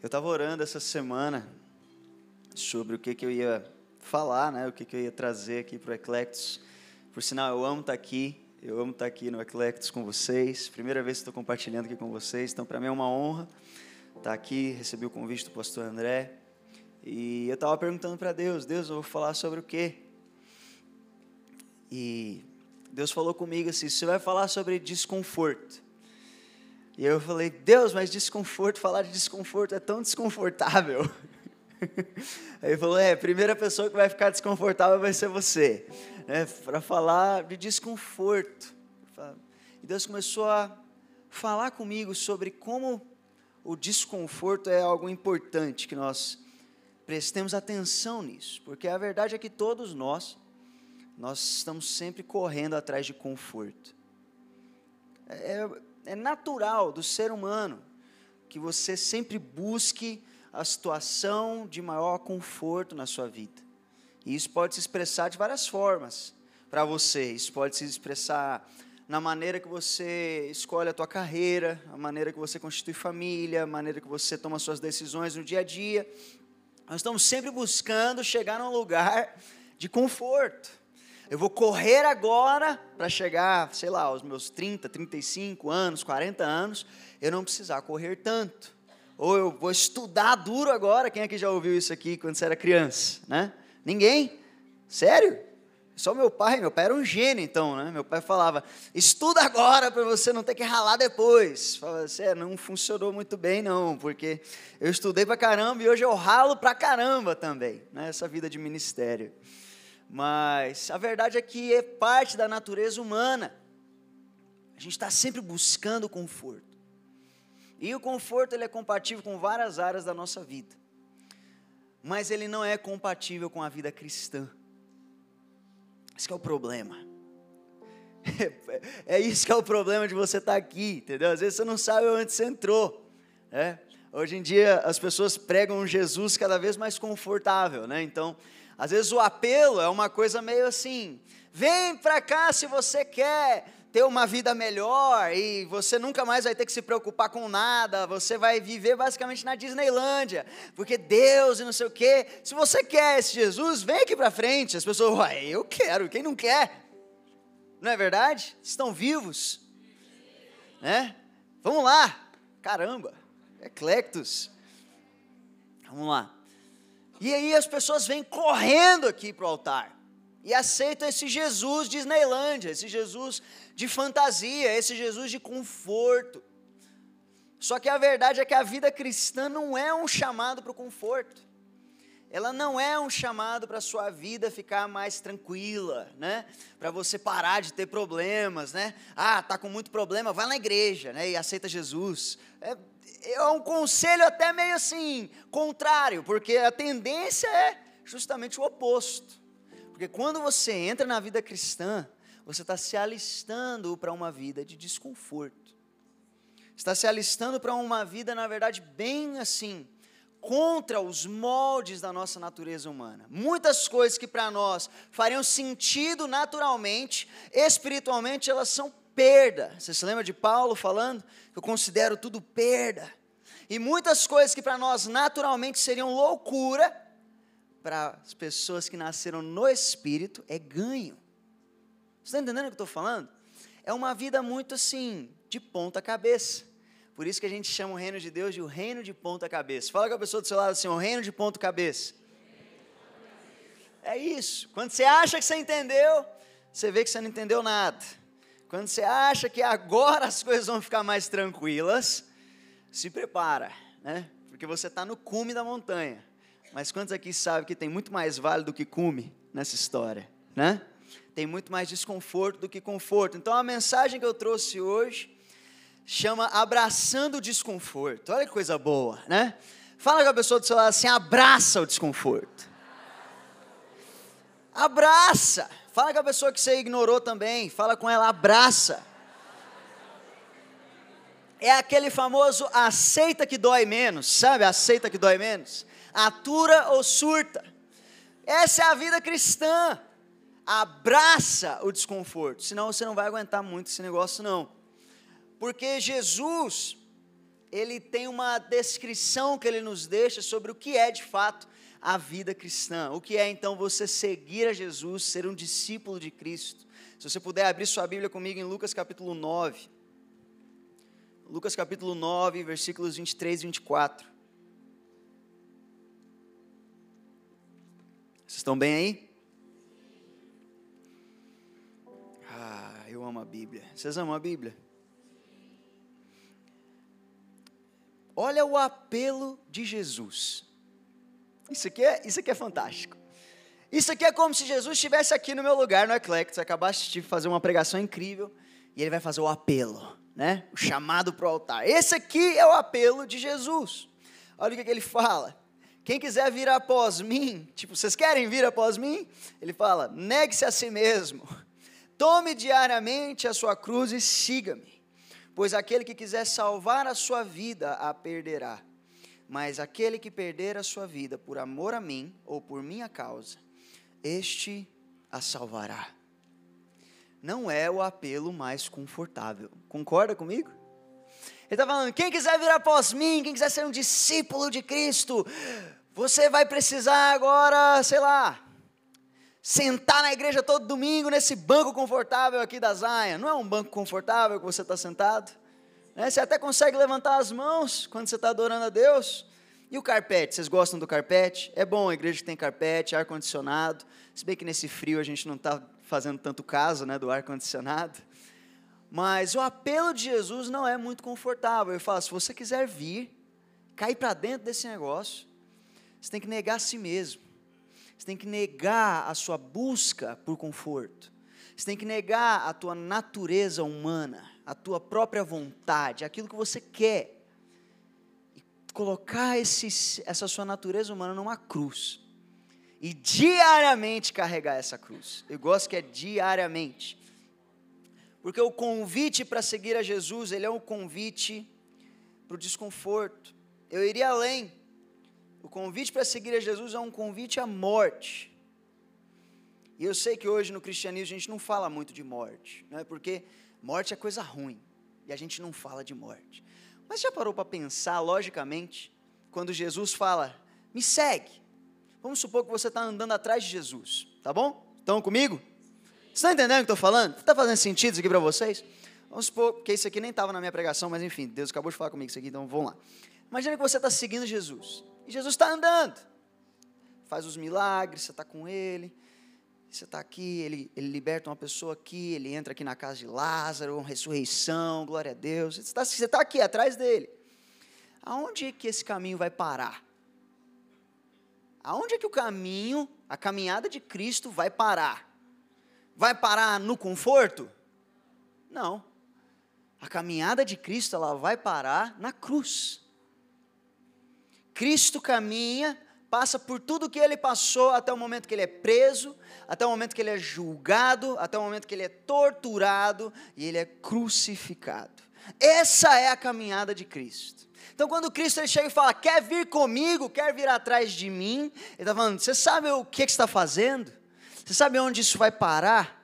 Eu estava orando essa semana sobre o que, que eu ia falar, né? O que, que eu ia trazer aqui para o Eclectus. Por sinal, eu amo estar tá aqui. Eu amo estar tá aqui no Eclectus com vocês. Primeira vez que estou compartilhando aqui com vocês. Então, para mim é uma honra estar tá aqui. Recebi o convite do pastor André. E eu estava perguntando para Deus: Deus, eu vou falar sobre o quê? E Deus falou comigo assim: você vai falar sobre desconforto. E eu falei, Deus, mas desconforto, falar de desconforto é tão desconfortável. Aí ele falou, é, a primeira pessoa que vai ficar desconfortável vai ser você. Né, Para falar de desconforto. E Deus começou a falar comigo sobre como o desconforto é algo importante, que nós prestemos atenção nisso. Porque a verdade é que todos nós, nós estamos sempre correndo atrás de conforto. É, é natural do ser humano que você sempre busque a situação de maior conforto na sua vida. E isso pode se expressar de várias formas para você. Isso pode se expressar na maneira que você escolhe a tua carreira, a maneira que você constitui família, a maneira que você toma suas decisões no dia a dia. Nós estamos sempre buscando chegar num lugar de conforto. Eu vou correr agora para chegar, sei lá, aos meus 30, 35 anos, 40 anos, eu não precisar correr tanto. Ou eu vou estudar duro agora. Quem aqui já ouviu isso aqui quando você era criança, né? Ninguém? Sério? Só meu pai, meu pai era um gênio então, né? Meu pai falava: "Estuda agora para você não ter que ralar depois". Falava assim, é, não funcionou muito bem não, porque eu estudei para caramba e hoje eu ralo para caramba também, né? Essa vida de ministério. Mas a verdade é que é parte da natureza humana. A gente está sempre buscando conforto. E o conforto ele é compatível com várias áreas da nossa vida. Mas ele não é compatível com a vida cristã. Esse é o problema. É isso que é o problema de você estar tá aqui, entendeu? Às vezes você não sabe onde você entrou. Né? Hoje em dia as pessoas pregam Jesus cada vez mais confortável, né? Então, às vezes o apelo é uma coisa meio assim: vem para cá se você quer ter uma vida melhor e você nunca mais vai ter que se preocupar com nada, você vai viver basicamente na Disneylândia, porque Deus e não sei o quê. Se você quer esse Jesus, vem aqui para frente. As pessoas, uai, eu quero, quem não quer? Não é verdade? Estão vivos, né? Vamos lá, caramba, eclectos. Vamos lá. E aí as pessoas vêm correndo aqui para o altar e aceitam esse Jesus de Disneylândia, esse Jesus de fantasia, esse Jesus de conforto. Só que a verdade é que a vida cristã não é um chamado para o conforto. Ela não é um chamado para a sua vida ficar mais tranquila, né? Para você parar de ter problemas, né? Ah, tá com muito problema, vai na igreja, né? E aceita Jesus. É, é um conselho até meio assim, contrário, porque a tendência é justamente o oposto. Porque quando você entra na vida cristã, você está se alistando para uma vida de desconforto. Está se alistando para uma vida, na verdade, bem assim, contra os moldes da nossa natureza humana. Muitas coisas que para nós fariam sentido naturalmente, espiritualmente, elas são perda. Você se lembra de Paulo falando? Eu considero tudo perda. E muitas coisas que para nós naturalmente seriam loucura, para as pessoas que nasceram no Espírito, é ganho. Você está entendendo o que eu estou falando? É uma vida muito assim, de ponta cabeça. Por isso que a gente chama o reino de Deus de o reino de ponta cabeça. Fala com a pessoa do seu lado assim, o reino de ponta cabeça. É isso. Quando você acha que você entendeu, você vê que você não entendeu nada. Quando você acha que agora as coisas vão ficar mais tranquilas, se prepara, né? Porque você está no cume da montanha. Mas quantos aqui sabem que tem muito mais vale do que cume nessa história, né? Tem muito mais desconforto do que conforto. Então a mensagem que eu trouxe hoje chama abraçando o desconforto. Olha que coisa boa, né? Fala com a pessoa do seu lado assim, abraça o desconforto. Abraça. Fala com a pessoa que você ignorou também, fala com ela, abraça. É aquele famoso aceita que dói menos, sabe? Aceita que dói menos. Atura ou surta. Essa é a vida cristã. Abraça o desconforto, senão você não vai aguentar muito esse negócio não. Porque Jesus, ele tem uma descrição que ele nos deixa sobre o que é de fato a vida cristã. O que é então você seguir a Jesus, ser um discípulo de Cristo. Se você puder abrir sua Bíblia comigo em Lucas capítulo 9. Lucas capítulo 9, versículos 23 e 24. Vocês estão bem aí? Ah, eu amo a Bíblia. Vocês amam a Bíblia? Olha o apelo de Jesus. Isso aqui é, isso aqui é fantástico. Isso aqui é como se Jesus estivesse aqui no meu lugar no Eclectus, acabaste de fazer uma pregação incrível e ele vai fazer o apelo, né? O chamado para o altar. Esse aqui é o apelo de Jesus. Olha o que, que ele fala. Quem quiser vir após mim, tipo, vocês querem vir após mim? Ele fala: negue-se a si mesmo, tome diariamente a sua cruz e siga-me. Pois aquele que quiser salvar a sua vida a perderá. Mas aquele que perder a sua vida por amor a mim ou por minha causa, este a salvará. Não é o apelo mais confortável. Concorda comigo? Ele está falando: quem quiser vir após mim, quem quiser ser um discípulo de Cristo, você vai precisar agora, sei lá, sentar na igreja todo domingo nesse banco confortável aqui da Zaia. Não é um banco confortável que você está sentado? Né? Você até consegue levantar as mãos quando você está adorando a Deus. E o carpete, vocês gostam do carpete? É bom a igreja que tem carpete, ar-condicionado. Se bem que nesse frio a gente não está fazendo tanto caso né, do ar-condicionado. Mas o apelo de Jesus não é muito confortável. Eu falo, se você quiser vir, cair para dentro desse negócio, você tem que negar a si mesmo. Você tem que negar a sua busca por conforto. Você tem que negar a tua natureza humana, a tua própria vontade, aquilo que você quer. E colocar esse, essa sua natureza humana numa cruz. E diariamente carregar essa cruz. Eu gosto que é diariamente. Porque o convite para seguir a Jesus, ele é um convite para o desconforto. Eu iria além. O convite para seguir a Jesus é um convite à morte. E eu sei que hoje no cristianismo a gente não fala muito de morte, não é? porque morte é coisa ruim e a gente não fala de morte. Mas já parou para pensar logicamente quando Jesus fala, me segue? Vamos supor que você está andando atrás de Jesus, tá bom? Estão comigo? Estão entendendo o que estou falando? Está fazendo sentido isso aqui para vocês? Vamos supor que isso aqui nem estava na minha pregação, mas enfim, Deus acabou de falar comigo isso aqui, então vamos lá. Imagina que você está seguindo Jesus. E Jesus está andando. Faz os milagres, você está com ele. Você está aqui, ele, ele liberta uma pessoa aqui, ele entra aqui na casa de Lázaro, uma ressurreição, glória a Deus. Você está, você está aqui atrás dele. Aonde é que esse caminho vai parar? Aonde é que o caminho, a caminhada de Cristo vai parar? Vai parar no conforto? Não. A caminhada de Cristo ela vai parar na cruz. Cristo caminha, passa por tudo que ele passou até o momento que ele é preso, até o momento que ele é julgado, até o momento que ele é torturado e ele é crucificado. Essa é a caminhada de Cristo. Então, quando Cristo ele chega e fala, quer vir comigo, quer vir atrás de mim, ele está falando, você sabe o que, que você está fazendo? Você sabe onde isso vai parar?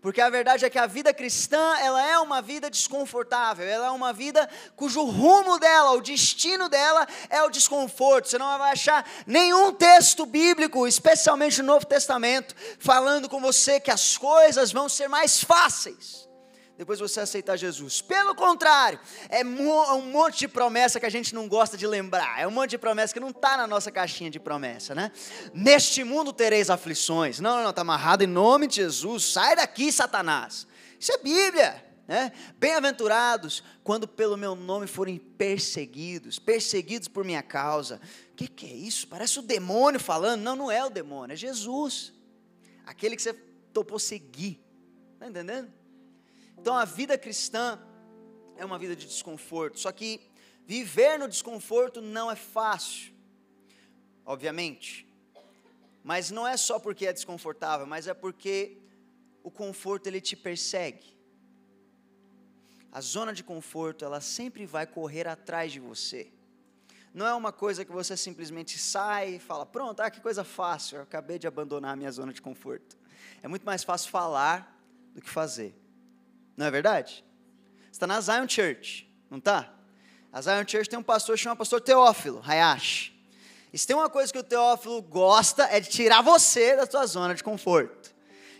Porque a verdade é que a vida cristã, ela é uma vida desconfortável, ela é uma vida cujo rumo dela, o destino dela é o desconforto. Você não vai achar nenhum texto bíblico, especialmente no Novo Testamento, falando com você que as coisas vão ser mais fáceis depois você aceitar Jesus. Pelo contrário, é um monte de promessa que a gente não gosta de lembrar. É um monte de promessa que não está na nossa caixinha de promessa, né? Neste mundo tereis aflições. Não, não, não, está amarrado em nome de Jesus. Sai daqui, Satanás. Isso é Bíblia. Né? Bem-aventurados quando pelo meu nome forem perseguidos, perseguidos por minha causa. O que, que é isso? Parece o demônio falando. Não, não é o demônio, é Jesus. Aquele que você topou seguir. Está entendendo? Então a vida cristã é uma vida de desconforto, só que viver no desconforto não é fácil, obviamente. Mas não é só porque é desconfortável, mas é porque o conforto ele te persegue. A zona de conforto, ela sempre vai correr atrás de você. Não é uma coisa que você simplesmente sai e fala: "Pronto, ah, que coisa fácil, eu acabei de abandonar a minha zona de conforto". É muito mais fácil falar do que fazer. Não é verdade? Você está na Zion Church, não está? A Zion Church tem um pastor chamado pastor Teófilo Hayashi. E se tem uma coisa que o Teófilo gosta é de tirar você da sua zona de conforto.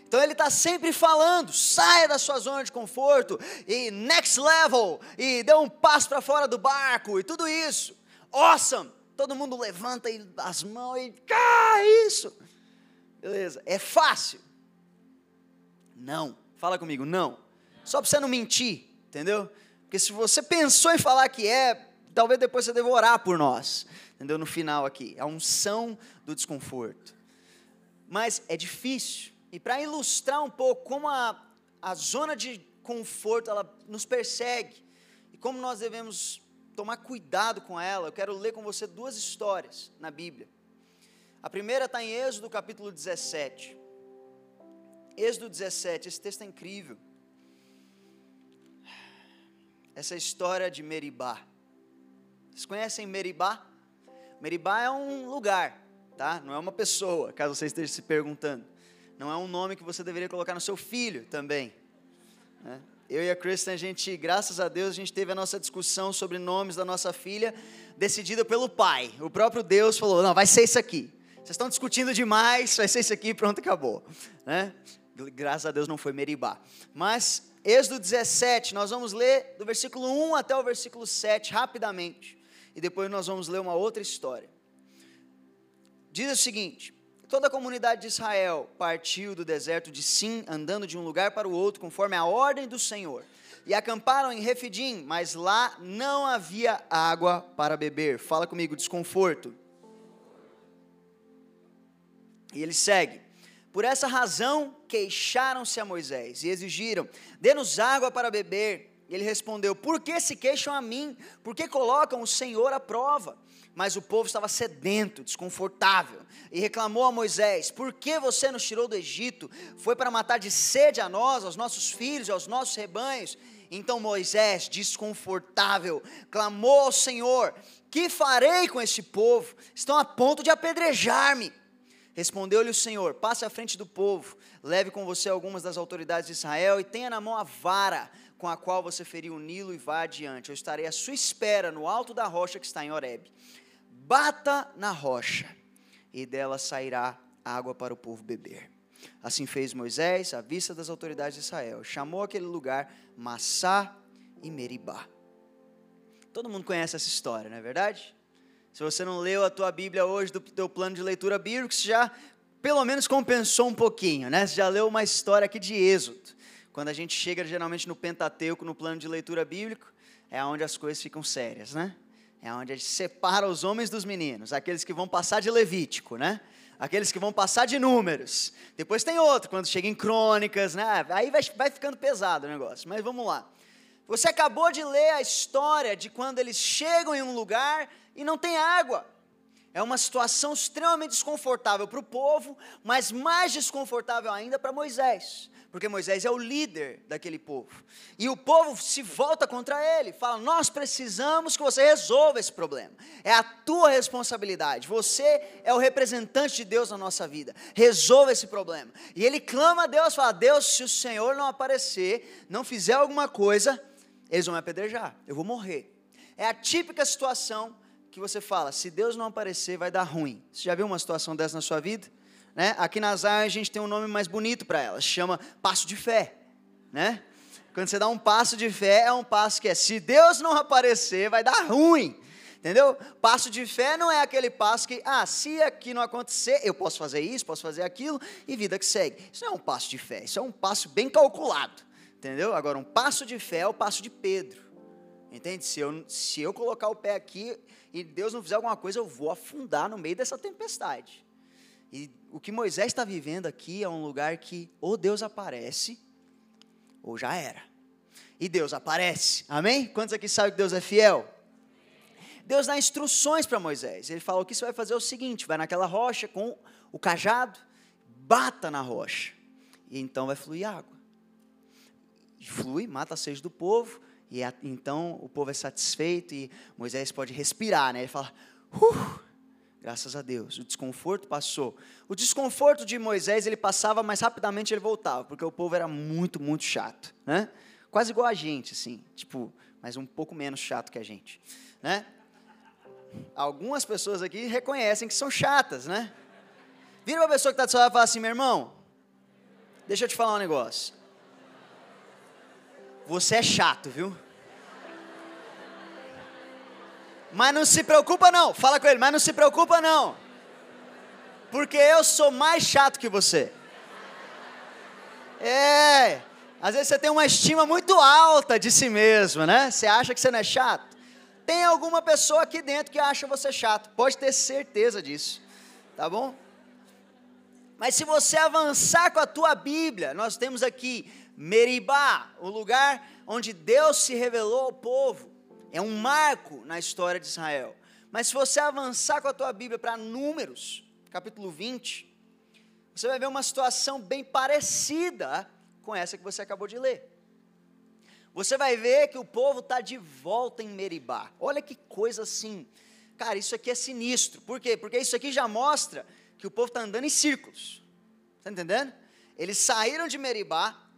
Então ele está sempre falando, saia da sua zona de conforto e next level e dê um passo para fora do barco e tudo isso. Awesome! Todo mundo levanta as mãos e ah, isso. Beleza? É fácil? Não. Fala comigo, não. Só para você não mentir, entendeu? Porque se você pensou em falar que é, talvez depois você deva orar por nós, entendeu? No final aqui, a unção do desconforto. Mas é difícil. E para ilustrar um pouco como a, a zona de conforto ela nos persegue e como nós devemos tomar cuidado com ela, eu quero ler com você duas histórias na Bíblia. A primeira está em Êxodo capítulo 17. Êxodo 17, esse texto é incrível. Essa história de Meribá. Vocês conhecem Meribá? Meribá é um lugar, tá? Não é uma pessoa, caso você esteja se perguntando não é um nome que você deveria colocar no seu filho também. Né? Eu e a Kristen, a gente, graças a Deus, a gente teve a nossa discussão sobre nomes da nossa filha, decidida pelo pai. O próprio Deus falou: não, vai ser isso aqui. Vocês estão discutindo demais, vai ser isso aqui, pronto, acabou. Né? Graças a Deus não foi Meribá. Mas, Êxodo 17, nós vamos ler do versículo 1 até o versículo 7, rapidamente. E depois nós vamos ler uma outra história. Diz o seguinte: Toda a comunidade de Israel partiu do deserto de Sim, andando de um lugar para o outro, conforme a ordem do Senhor. E acamparam em Refidim, mas lá não havia água para beber. Fala comigo, desconforto. E ele segue. Por essa razão, queixaram-se a Moisés e exigiram: dê-nos água para beber. E ele respondeu: Por que se queixam a mim? Por que colocam o Senhor à prova? Mas o povo estava sedento, desconfortável, e reclamou a Moisés: Por que você nos tirou do Egito? Foi para matar de sede a nós, aos nossos filhos e aos nossos rebanhos? Então Moisés, desconfortável, clamou ao Senhor: Que farei com este povo? Estão a ponto de apedrejar-me. Respondeu-lhe o Senhor: Passe à frente do povo, leve com você algumas das autoridades de Israel e tenha na mão a vara com a qual você feriu o Nilo e vá adiante. Eu estarei à sua espera no alto da rocha que está em Horebe bata na rocha, e dela sairá água para o povo beber. Assim fez Moisés à vista das autoridades de Israel. Chamou aquele lugar Massá e Meribá. Todo mundo conhece essa história, não é verdade? Se você não leu a tua Bíblia hoje do teu plano de leitura bíblico, você já pelo menos compensou um pouquinho, né? Você já leu uma história aqui de Êxodo. Quando a gente chega geralmente no Pentateuco, no plano de leitura bíblico, é onde as coisas ficam sérias, né? É onde a gente separa os homens dos meninos, aqueles que vão passar de Levítico, né? Aqueles que vão passar de números. Depois tem outro, quando chega em crônicas, né? Aí vai, vai ficando pesado o negócio. Mas vamos lá. Você acabou de ler a história de quando eles chegam em um lugar e não tem água. É uma situação extremamente desconfortável para o povo, mas mais desconfortável ainda para Moisés porque Moisés é o líder daquele povo. E o povo se volta contra ele, fala: Nós precisamos que você resolva esse problema. É a tua responsabilidade. Você é o representante de Deus na nossa vida. Resolva esse problema. E ele clama a Deus, fala: Deus, se o Senhor não aparecer, não fizer alguma coisa, eles vão me apedrejar. Eu vou morrer. É a típica situação que você fala: Se Deus não aparecer, vai dar ruim. Você já viu uma situação dessa na sua vida? Né? Aqui na Zion a gente tem um nome mais bonito para ela, chama passo de fé. Né? Quando você dá um passo de fé, é um passo que é, se Deus não aparecer, vai dar ruim. Entendeu? Passo de fé não é aquele passo que, ah, se aqui não acontecer, eu posso fazer isso, posso fazer aquilo, e vida que segue. Isso não é um passo de fé, isso é um passo bem calculado. Entendeu? Agora, um passo de fé é o passo de Pedro. Entende? Se eu, se eu colocar o pé aqui e Deus não fizer alguma coisa, eu vou afundar no meio dessa tempestade. E o que Moisés está vivendo aqui é um lugar que ou Deus aparece, ou já era. E Deus aparece, amém? Quantos aqui sabem que Deus é fiel? Deus dá instruções para Moisés. Ele fala: o que você vai fazer é o seguinte: vai naquela rocha com o cajado, bata na rocha, e então vai fluir água. Flui, mata a sede do povo, e então o povo é satisfeito e Moisés pode respirar, né? Ele fala: uh, Graças a Deus, o desconforto passou. O desconforto de Moisés, ele passava, mas rapidamente ele voltava, porque o povo era muito, muito chato, né? Quase igual a gente, assim. Tipo, mas um pouco menos chato que a gente, né? Algumas pessoas aqui reconhecem que são chatas, né? Vira uma pessoa que está do seu e fala assim, meu irmão, deixa eu te falar um negócio. Você é chato, viu? Mas não se preocupa não, fala com ele, mas não se preocupa não. Porque eu sou mais chato que você. É, às vezes você tem uma estima muito alta de si mesmo, né? Você acha que você não é chato. Tem alguma pessoa aqui dentro que acha você chato, pode ter certeza disso, tá bom? Mas se você avançar com a tua Bíblia, nós temos aqui Meribá, o lugar onde Deus se revelou ao povo. É um marco na história de Israel. Mas se você avançar com a tua Bíblia para Números, capítulo 20, você vai ver uma situação bem parecida com essa que você acabou de ler. Você vai ver que o povo está de volta em Meribá. Olha que coisa assim. Cara, isso aqui é sinistro. Por quê? Porque isso aqui já mostra que o povo está andando em círculos. Está entendendo? Eles saíram de Meribá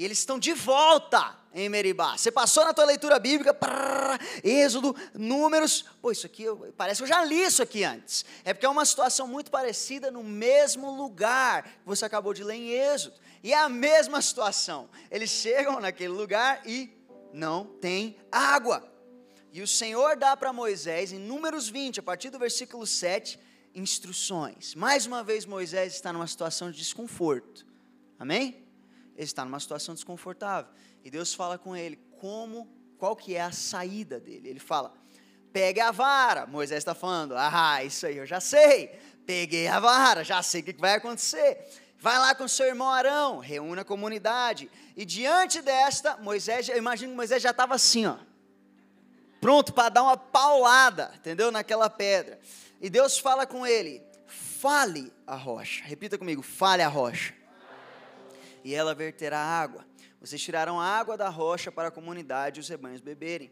e eles estão de volta em Meribá. Você passou na tua leitura bíblica, prrr, Êxodo, Números. Pô, isso aqui, parece que eu já li isso aqui antes. É porque é uma situação muito parecida no mesmo lugar que você acabou de ler em Êxodo. E é a mesma situação. Eles chegam naquele lugar e não tem água. E o Senhor dá para Moisés, em Números 20, a partir do versículo 7, instruções. Mais uma vez, Moisés está numa situação de desconforto. Amém? Ele está numa situação desconfortável. E Deus fala com ele como, qual que é a saída dele. Ele fala: pegue a vara. Moisés está falando: ah, isso aí eu já sei. Peguei a vara, já sei o que vai acontecer. Vai lá com seu irmão Arão, reúne a comunidade. E diante desta, Moisés, eu imagino que Moisés já estava assim, ó. Pronto para dar uma paulada, entendeu? Naquela pedra. E Deus fala com ele: fale a rocha. Repita comigo: fale a rocha. E ela verterá água. Vocês tiraram a água da rocha para a comunidade e os rebanhos beberem.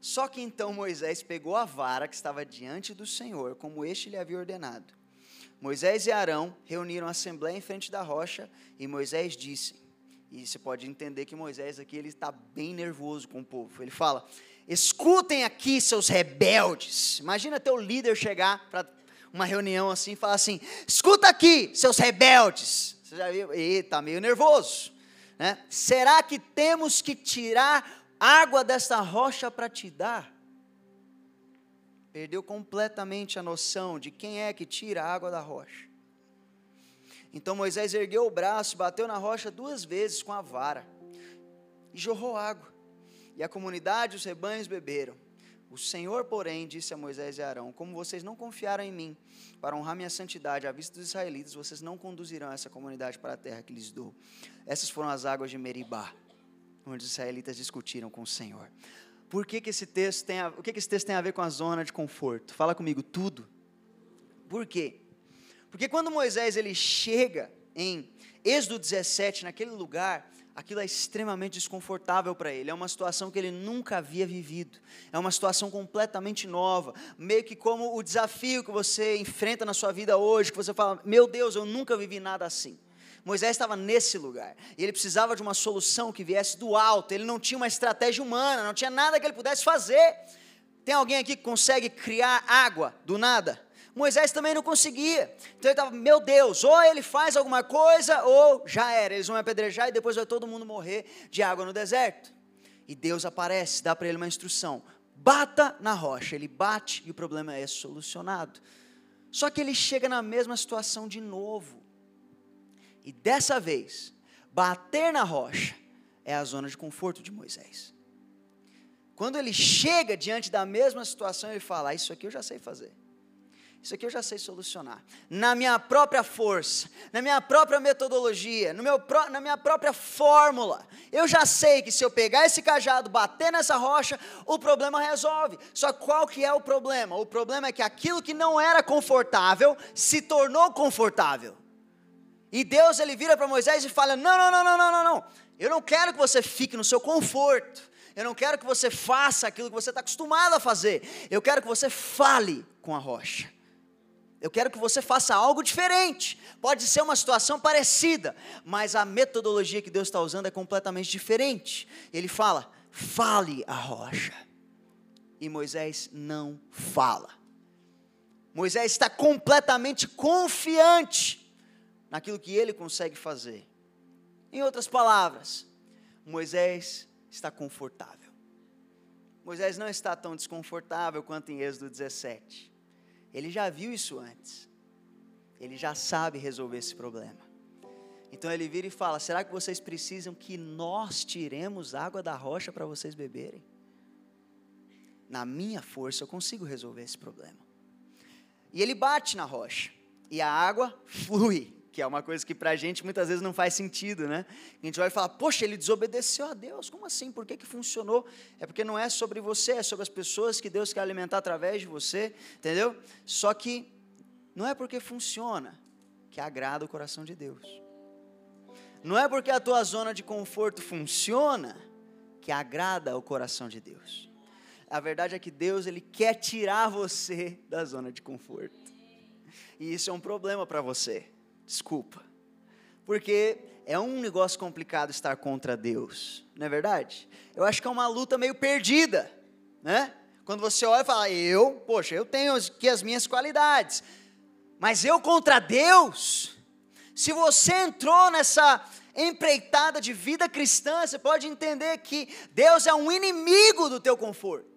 Só que então Moisés pegou a vara que estava diante do Senhor, como este lhe havia ordenado. Moisés e Arão reuniram a assembleia em frente da rocha e Moisés disse, e você pode entender que Moisés aqui ele está bem nervoso com o povo. Ele fala: escutem aqui, seus rebeldes. Imagina teu líder chegar para uma reunião assim e falar assim: escuta aqui, seus rebeldes. Você já viu? Está meio nervoso. Né? Será que temos que tirar água desta rocha para te dar? Perdeu completamente a noção de quem é que tira a água da rocha. Então Moisés ergueu o braço, bateu na rocha duas vezes com a vara e jorrou água. E a comunidade os rebanhos beberam. O Senhor, porém, disse a Moisés e Arão: Como vocês não confiaram em mim para honrar minha santidade à vista dos israelitas, vocês não conduzirão essa comunidade para a terra que lhes dou. Essas foram as águas de Meribá, onde os israelitas discutiram com o Senhor. Por que, que esse texto tem a, o que, que esse texto tem a ver com a zona de conforto? Fala comigo, tudo. Por quê? Porque quando Moisés ele chega em Êxodo 17, naquele lugar, aquilo é extremamente desconfortável para ele. É uma situação que ele nunca havia vivido. É uma situação completamente nova. Meio que como o desafio que você enfrenta na sua vida hoje, que você fala: Meu Deus, eu nunca vivi nada assim. Moisés estava nesse lugar. E ele precisava de uma solução que viesse do alto. Ele não tinha uma estratégia humana, não tinha nada que ele pudesse fazer. Tem alguém aqui que consegue criar água do nada? Moisés também não conseguia. Então ele estava, meu Deus, ou ele faz alguma coisa, ou já era, eles vão apedrejar e depois vai todo mundo morrer de água no deserto. E Deus aparece, dá para ele uma instrução: bata na rocha. Ele bate e o problema é solucionado. Só que ele chega na mesma situação de novo. E dessa vez, bater na rocha é a zona de conforto de Moisés. Quando ele chega diante da mesma situação, ele fala: ah, Isso aqui eu já sei fazer. Isso aqui eu já sei solucionar. Na minha própria força, na minha própria metodologia, no meu, na minha própria fórmula. Eu já sei que se eu pegar esse cajado, bater nessa rocha, o problema resolve. Só qual que é o problema? O problema é que aquilo que não era confortável se tornou confortável. E Deus ele vira para Moisés e fala: Não, não, não, não, não, não, não. Eu não quero que você fique no seu conforto. Eu não quero que você faça aquilo que você está acostumado a fazer. Eu quero que você fale com a rocha. Eu quero que você faça algo diferente. Pode ser uma situação parecida, mas a metodologia que Deus está usando é completamente diferente. Ele fala: fale a rocha. E Moisés não fala. Moisés está completamente confiante naquilo que ele consegue fazer. Em outras palavras, Moisés está confortável. Moisés não está tão desconfortável quanto em Êxodo 17. Ele já viu isso antes. Ele já sabe resolver esse problema. Então ele vira e fala: Será que vocês precisam que nós tiremos água da rocha para vocês beberem? Na minha força eu consigo resolver esse problema. E ele bate na rocha, e a água flui, que é uma coisa que para a gente muitas vezes não faz sentido, né? A gente vai falar: Poxa, ele desobedeceu a Deus, como assim? Por que, que funcionou? É porque não é sobre você, é sobre as pessoas que Deus quer alimentar através de você, entendeu? Só que não é porque funciona que agrada o coração de Deus. Não é porque a tua zona de conforto funciona que agrada o coração de Deus. A verdade é que Deus ele quer tirar você da zona de conforto. E isso é um problema para você. Desculpa. Porque é um negócio complicado estar contra Deus, não é verdade? Eu acho que é uma luta meio perdida, né? Quando você olha e fala, eu, poxa, eu tenho aqui as minhas qualidades, mas eu contra Deus, se você entrou nessa empreitada de vida cristã, você pode entender que Deus é um inimigo do teu conforto.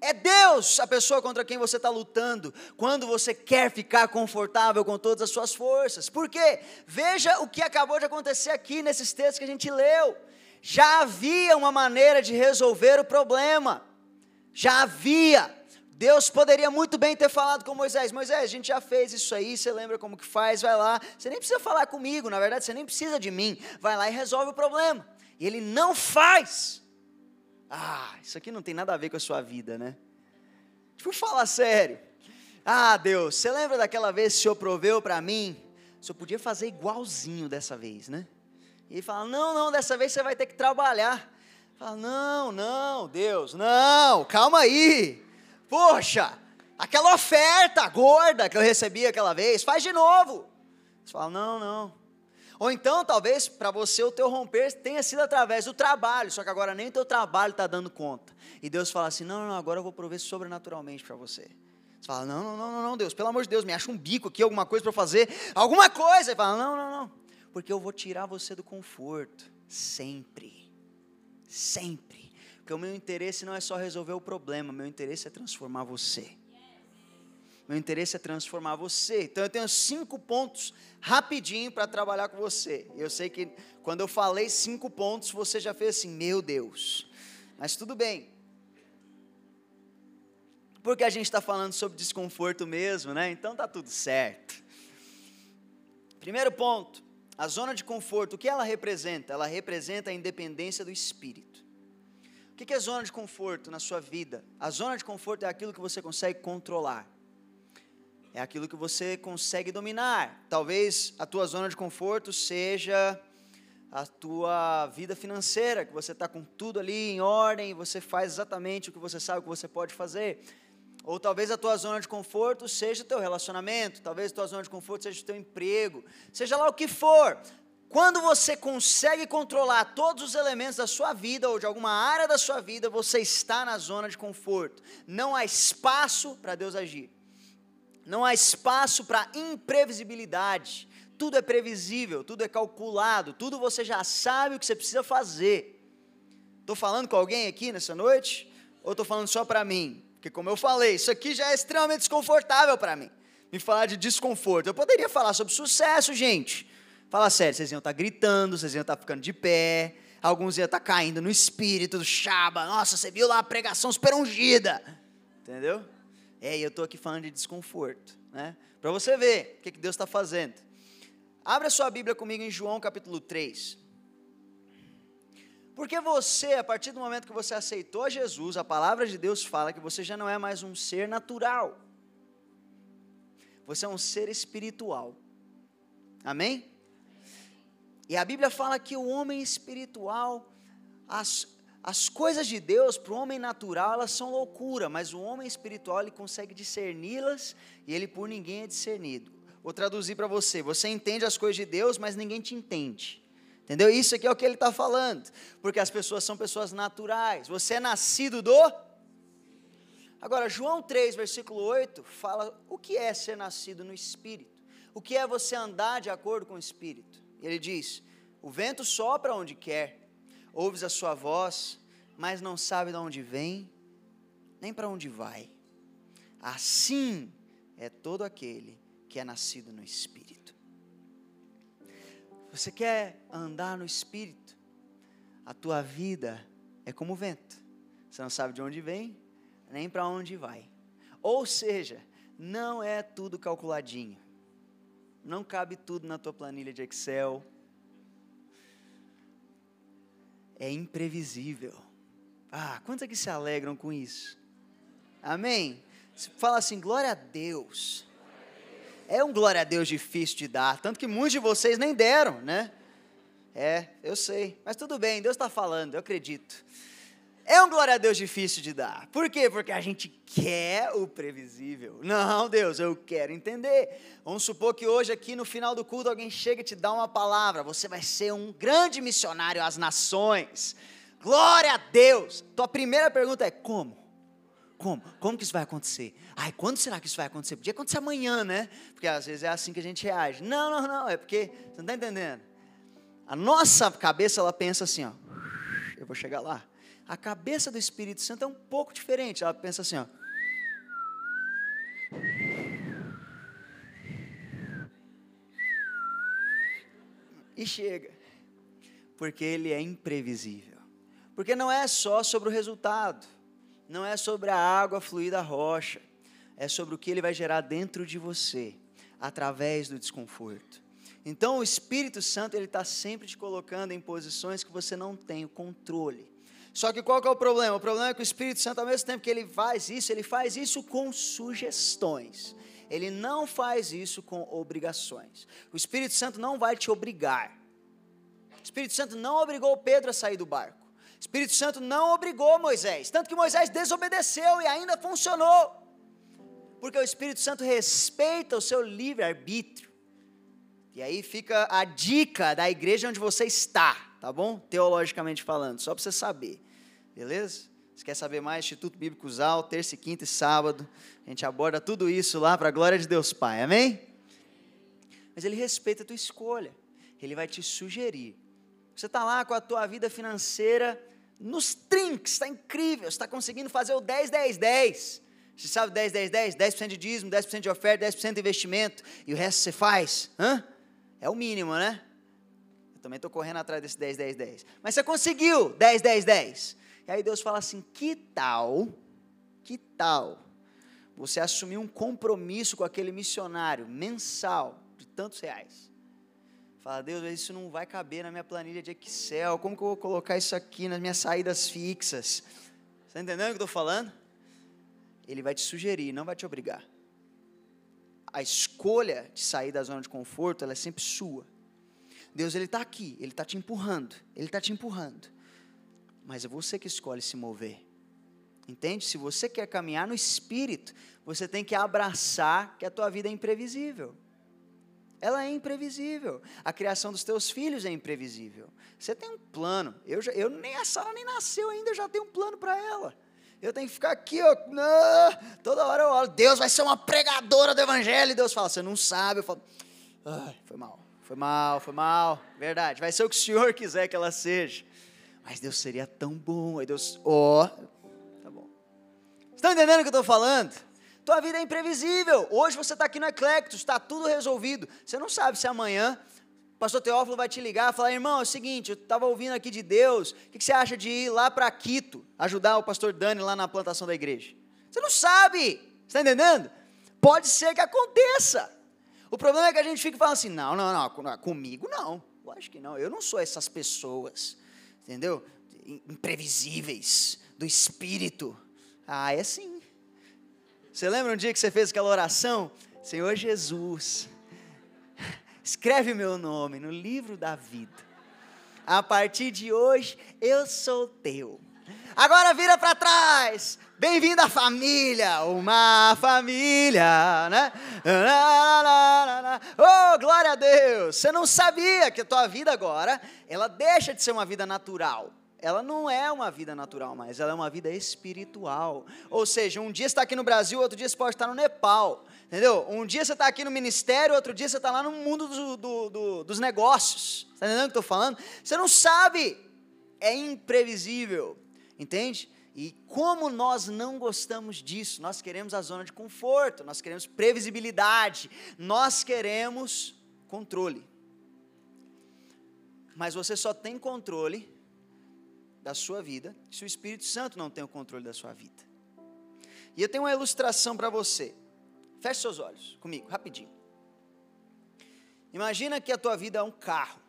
É Deus a pessoa contra quem você está lutando quando você quer ficar confortável com todas as suas forças. Por quê? Veja o que acabou de acontecer aqui nesses textos que a gente leu. Já havia uma maneira de resolver o problema. Já havia. Deus poderia muito bem ter falado com Moisés: Moisés, a gente já fez isso aí, você lembra como que faz? Vai lá. Você nem precisa falar comigo, na verdade, você nem precisa de mim. Vai lá e resolve o problema. E ele não faz. Ah, isso aqui não tem nada a ver com a sua vida, né? Tipo, fala sério. Ah, Deus, você lembra daquela vez que o Senhor proveu para mim? O Senhor podia fazer igualzinho dessa vez, né? E ele fala: Não, não, dessa vez você vai ter que trabalhar. Fala: Não, não, Deus, não, calma aí. Poxa, aquela oferta gorda que eu recebi aquela vez, faz de novo. Você fala, não, não. Ou então, talvez, para você, o teu romper tenha sido através do trabalho, só que agora nem o teu trabalho está dando conta. E Deus fala assim, não, não, agora eu vou prover sobrenaturalmente para você. Você fala, não, não, não, não, Deus, pelo amor de Deus, me acha um bico aqui, alguma coisa para fazer, alguma coisa. Ele fala, não, não, não, porque eu vou tirar você do conforto, sempre, sempre. Porque o meu interesse não é só resolver o problema, meu interesse é transformar você. Meu interesse é transformar você. Então eu tenho cinco pontos rapidinho para trabalhar com você. Eu sei que quando eu falei cinco pontos, você já fez assim, meu Deus. Mas tudo bem. Porque a gente está falando sobre desconforto mesmo, né? Então tá tudo certo. Primeiro ponto, a zona de conforto, o que ela representa? Ela representa a independência do espírito. O que é zona de conforto na sua vida? A zona de conforto é aquilo que você consegue controlar. É aquilo que você consegue dominar. Talvez a tua zona de conforto seja a tua vida financeira, que você está com tudo ali em ordem, você faz exatamente o que você sabe que você pode fazer. Ou talvez a tua zona de conforto seja o teu relacionamento, talvez a tua zona de conforto seja o teu emprego, seja lá o que for. Quando você consegue controlar todos os elementos da sua vida ou de alguma área da sua vida, você está na zona de conforto. Não há espaço para Deus agir. Não há espaço para imprevisibilidade. Tudo é previsível, tudo é calculado, tudo você já sabe o que você precisa fazer. Estou falando com alguém aqui nessa noite? Ou estou falando só para mim? Porque, como eu falei, isso aqui já é extremamente desconfortável para mim. Me falar de desconforto. Eu poderia falar sobre sucesso, gente Fala sério, vocês iam estar tá gritando, vocês iam estar tá ficando de pé, alguns iam estar tá caindo no espírito do Shaba. Nossa, você viu lá a pregação super ungida. Entendeu? É, eu estou aqui falando de desconforto, né? Para você ver o que, que Deus está fazendo. Abra sua Bíblia comigo em João capítulo 3. Porque você, a partir do momento que você aceitou Jesus, a palavra de Deus fala que você já não é mais um ser natural. Você é um ser espiritual. Amém? E a Bíblia fala que o homem espiritual, as, as coisas de Deus para o homem natural, elas são loucura, mas o homem espiritual ele consegue discerni-las e ele por ninguém é discernido. Vou traduzir para você: você entende as coisas de Deus, mas ninguém te entende. Entendeu? Isso aqui é o que ele está falando. Porque as pessoas são pessoas naturais. Você é nascido do. Agora, João 3, versículo 8, fala o que é ser nascido no Espírito. O que é você andar de acordo com o Espírito. Ele diz: O vento sopra onde quer, ouves a sua voz, mas não sabe de onde vem, nem para onde vai. Assim é todo aquele que é nascido no Espírito. Você quer andar no Espírito? A tua vida é como o vento. Você não sabe de onde vem, nem para onde vai. Ou seja, não é tudo calculadinho. Não cabe tudo na tua planilha de Excel. É imprevisível. Ah, quantos aqui se alegram com isso? Amém? Fala assim, glória a Deus. É um glória a Deus difícil de dar, tanto que muitos de vocês nem deram, né? É, eu sei, mas tudo bem, Deus está falando, eu acredito. É um glória a Deus difícil de dar. Por quê? Porque a gente quer o previsível. Não, Deus, eu quero entender. Vamos supor que hoje, aqui no final do culto, alguém chega e te dá uma palavra. Você vai ser um grande missionário às nações. Glória a Deus. Tua primeira pergunta é: como? Como? Como que isso vai acontecer? Ai, quando será que isso vai acontecer? Podia acontecer amanhã, né? Porque às vezes é assim que a gente reage. Não, não, não, é porque, você não está entendendo? A nossa cabeça, ela pensa assim, ó, eu vou chegar lá. A cabeça do Espírito Santo é um pouco diferente, ela pensa assim, ó. E chega. Porque ele é imprevisível. Porque não é só sobre o resultado não é sobre a água fluir da rocha, é sobre o que ele vai gerar dentro de você, através do desconforto. Então, o Espírito Santo ele está sempre te colocando em posições que você não tem o controle. Só que qual que é o problema? O problema é que o Espírito Santo, ao mesmo tempo que ele faz isso, ele faz isso com sugestões. Ele não faz isso com obrigações. O Espírito Santo não vai te obrigar. O Espírito Santo não obrigou Pedro a sair do barco. Espírito Santo não obrigou Moisés, tanto que Moisés desobedeceu e ainda funcionou. Porque o Espírito Santo respeita o seu livre-arbítrio. E aí fica a dica da igreja onde você está, tá bom? Teologicamente falando, só para você saber. Beleza? Se quer saber mais, Instituto Bíblico Zal, terça, quinta e sábado. A gente aborda tudo isso lá para a glória de Deus Pai, amém? Mas ele respeita a tua escolha. Ele vai te sugerir. Você está lá com a tua vida financeira nos trinks, está incrível, está conseguindo fazer o 10, 10, 10. Você sabe 10, 10, 10? 10% de dízimo, 10% de oferta, 10% de investimento, e o resto você faz. Hã? É o mínimo, né? Eu também estou correndo atrás desse 10, 10, 10. Mas você conseguiu 10, 10, 10. E aí Deus fala assim: que tal, que tal você assumir um compromisso com aquele missionário mensal de tantos reais? Fala, Deus, isso não vai caber na minha planilha de Excel. Como que eu vou colocar isso aqui nas minhas saídas fixas? Você está entendendo o que eu estou falando? Ele vai te sugerir, não vai te obrigar. A escolha de sair da zona de conforto, ela é sempre sua. Deus, Ele está aqui, Ele está te empurrando, Ele está te empurrando. Mas é você que escolhe se mover. Entende? Se você quer caminhar no Espírito, você tem que abraçar que a tua vida é imprevisível ela é imprevisível. A criação dos teus filhos é imprevisível. Você tem um plano. Eu, já, eu nem a Sara nem nasceu ainda, eu já tenho um plano para ela. Eu tenho que ficar aqui, ó, toda hora eu olho, Deus vai ser uma pregadora do evangelho. E Deus fala, você não sabe. Eu falo, ah, foi mal, foi mal, foi mal. Verdade, vai ser o que o Senhor quiser que ela seja. Mas Deus seria tão bom. Aí Deus, ó, oh, tá bom. Estão entendendo o que eu estou falando? Tua vida é imprevisível. Hoje você está aqui no Eclectus, está tudo resolvido. Você não sabe se amanhã o pastor Teófilo vai te ligar e falar: irmão, é o seguinte, eu estava ouvindo aqui de Deus, o que você acha de ir lá para Quito, ajudar o pastor Dani lá na plantação da igreja? Você não sabe, está entendendo? Pode ser que aconteça. O problema é que a gente fica falando assim: não, não, não, comigo não. Lógico que não, eu não sou essas pessoas, entendeu? Imprevisíveis, do espírito. Ah, é sim. Você lembra um dia que você fez aquela oração? Senhor Jesus, escreve meu nome no livro da vida. A partir de hoje, eu sou teu. Agora vira para trás. Bem-vindo à família, uma família, né? Oh, glória a Deus! Você não sabia que a tua vida agora, ela deixa de ser uma vida natural. Ela não é uma vida natural mais, ela é uma vida espiritual. Ou seja, um dia está aqui no Brasil, outro dia você pode estar no Nepal. Entendeu? Um dia você está aqui no ministério, outro dia você está lá no mundo do, do, do, dos negócios. Está entendendo o que eu estou falando? Você não sabe. É imprevisível. Entende? E como nós não gostamos disso, nós queremos a zona de conforto, nós queremos previsibilidade, nós queremos controle. Mas você só tem controle da sua vida se o Espírito Santo não tem o controle da sua vida. E eu tenho uma ilustração para você. Feche seus olhos comigo, rapidinho. Imagina que a tua vida é um carro.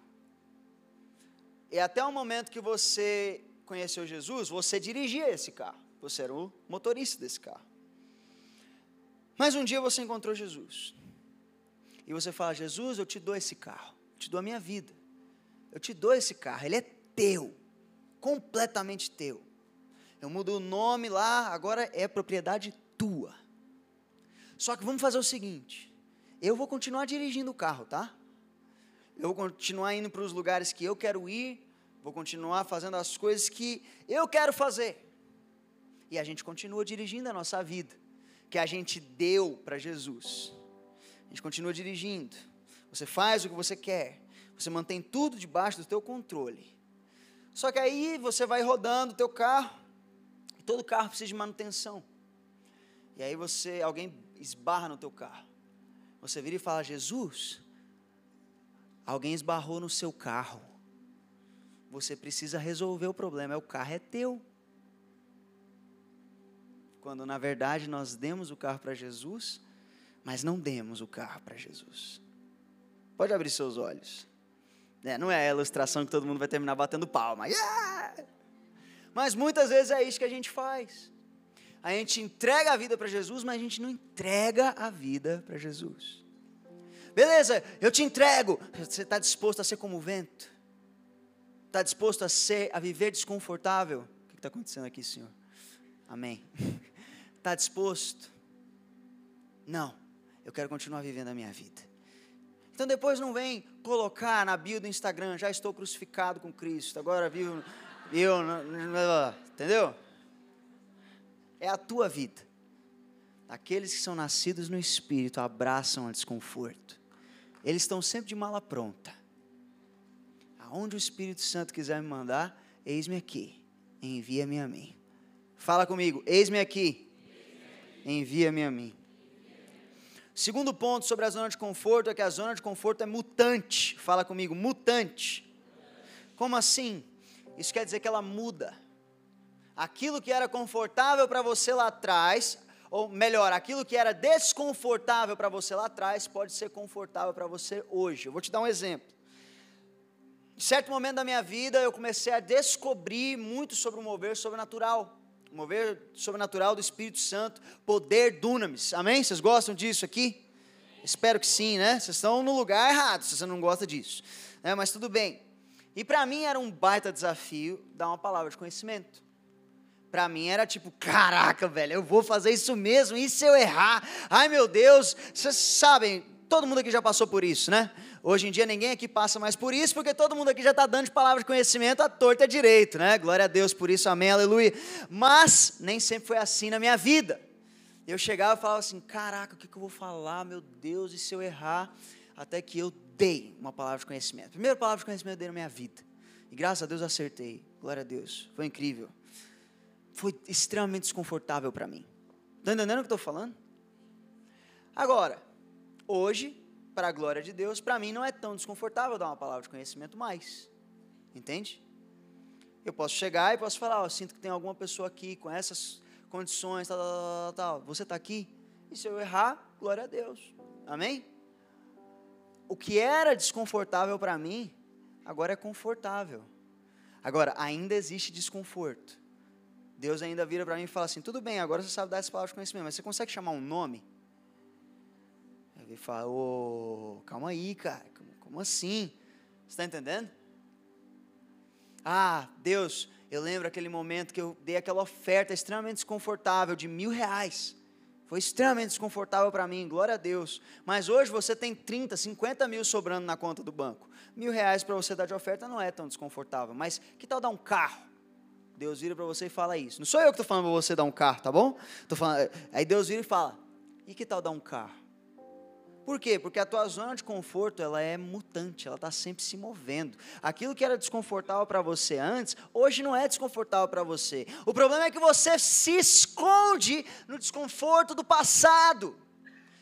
E até o momento que você conheceu Jesus, você dirigia esse carro. Você era o motorista desse carro. Mas um dia você encontrou Jesus. E você fala: Jesus, eu te dou esse carro. Eu te dou a minha vida. Eu te dou esse carro. Ele é teu. Completamente teu. Eu mudo o nome lá, agora é propriedade tua. Só que vamos fazer o seguinte: eu vou continuar dirigindo o carro, tá? Eu vou continuar indo para os lugares que eu quero ir, vou continuar fazendo as coisas que eu quero fazer. E a gente continua dirigindo a nossa vida, que a gente deu para Jesus. A gente continua dirigindo. Você faz o que você quer. Você mantém tudo debaixo do teu controle. Só que aí você vai rodando o teu carro, e todo carro precisa de manutenção. E aí você, alguém esbarra no teu carro. Você vira e fala: Jesus, alguém esbarrou no seu carro. Você precisa resolver o problema. É o carro é teu. Quando na verdade nós demos o carro para Jesus, mas não demos o carro para Jesus. Pode abrir seus olhos. É, não é a ilustração que todo mundo vai terminar batendo palma. Yeah! Mas muitas vezes é isso que a gente faz a gente entrega a vida para Jesus, mas a gente não entrega a vida para Jesus. Beleza, eu te entrego. Você está disposto a ser como o vento? Está disposto a ser, a viver desconfortável? O que está acontecendo aqui, Senhor? Amém. Está disposto? Não, eu quero continuar vivendo a minha vida. Então depois não vem colocar na bio do Instagram, já estou crucificado com Cristo, agora vivo, eu, entendeu? é a tua vida. Aqueles que são nascidos no Espírito abraçam o desconforto. Eles estão sempre de mala pronta. Aonde o Espírito Santo quiser me mandar, eis-me aqui. Envia-me a mim. Fala comigo, eis-me aqui. Envia-me a mim. Segundo ponto sobre a zona de conforto é que a zona de conforto é mutante. Fala comigo, mutante. Como assim? Isso quer dizer que ela muda aquilo que era confortável para você lá atrás, ou melhor, aquilo que era desconfortável para você lá atrás, pode ser confortável para você hoje. Eu vou te dar um exemplo. Em certo momento da minha vida, eu comecei a descobrir muito sobre o mover sobrenatural. O mover sobrenatural do Espírito Santo, poder dunamis. Amém? Vocês gostam disso aqui? Espero que sim, né? Vocês estão no lugar errado se você não gosta disso. É, mas tudo bem. E para mim era um baita desafio dar uma palavra de conhecimento. Para mim era tipo, caraca, velho, eu vou fazer isso mesmo, e se eu errar? Ai meu Deus, vocês sabem, todo mundo aqui já passou por isso, né? Hoje em dia ninguém aqui passa mais por isso, porque todo mundo aqui já está dando de palavra de conhecimento à torta direito, né? Glória a Deus por isso, amém, aleluia. Mas nem sempre foi assim na minha vida. Eu chegava e falava assim: caraca, o que, que eu vou falar, meu Deus, e se eu errar? Até que eu dei uma palavra de conhecimento. Primeira palavra de conhecimento eu dei na minha vida. E graças a Deus acertei. Glória a Deus. Foi incrível foi extremamente desconfortável para mim. Está entendendo o que eu estou falando? Agora, hoje, para a glória de Deus, para mim não é tão desconfortável dar uma palavra de conhecimento mais. Entende? Eu posso chegar e posso falar, eu sinto que tem alguma pessoa aqui com essas condições, tal, tal, tal, tal. Você está aqui? E se eu errar, glória a Deus. Amém? O que era desconfortável para mim, agora é confortável. Agora, ainda existe desconforto. Deus ainda vira para mim e fala assim: tudo bem, agora você sabe dar essa palavra de conhecimento, mas você consegue chamar um nome? Ele fala: calma aí, cara, como assim? Você está entendendo? Ah, Deus, eu lembro aquele momento que eu dei aquela oferta extremamente desconfortável de mil reais. Foi extremamente desconfortável para mim, glória a Deus. Mas hoje você tem 30, 50 mil sobrando na conta do banco. Mil reais para você dar de oferta não é tão desconfortável. Mas que tal dar um carro? Deus vira para você e fala isso. Não sou eu que estou falando para você dar um carro, tá bom? Tô falando, aí Deus vira e fala: e que tal dar um carro? Por quê? Porque a tua zona de conforto ela é mutante, ela está sempre se movendo. Aquilo que era desconfortável para você antes, hoje não é desconfortável para você. O problema é que você se esconde no desconforto do passado.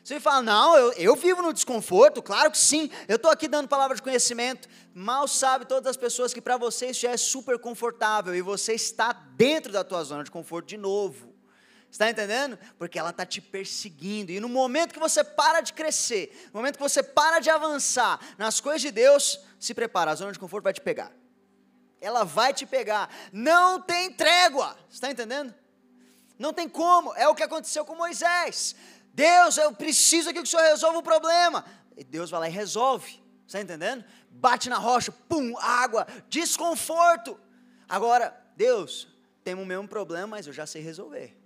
Você fala, não, eu, eu vivo no desconforto, claro que sim, eu estou aqui dando palavra de conhecimento. Mal sabe todas as pessoas que para você isso já é super confortável e você está dentro da tua zona de conforto de novo. Está entendendo? Porque ela está te perseguindo. E no momento que você para de crescer, no momento que você para de avançar nas coisas de Deus, se prepara, a zona de conforto vai te pegar. Ela vai te pegar. Não tem trégua. Está entendendo? Não tem como. É o que aconteceu com Moisés. Deus, eu preciso aqui que o Senhor resolva o problema. E Deus vai lá e resolve. Está entendendo? Bate na rocha, pum, água, desconforto. Agora, Deus, temos o mesmo problema, mas eu já sei resolver.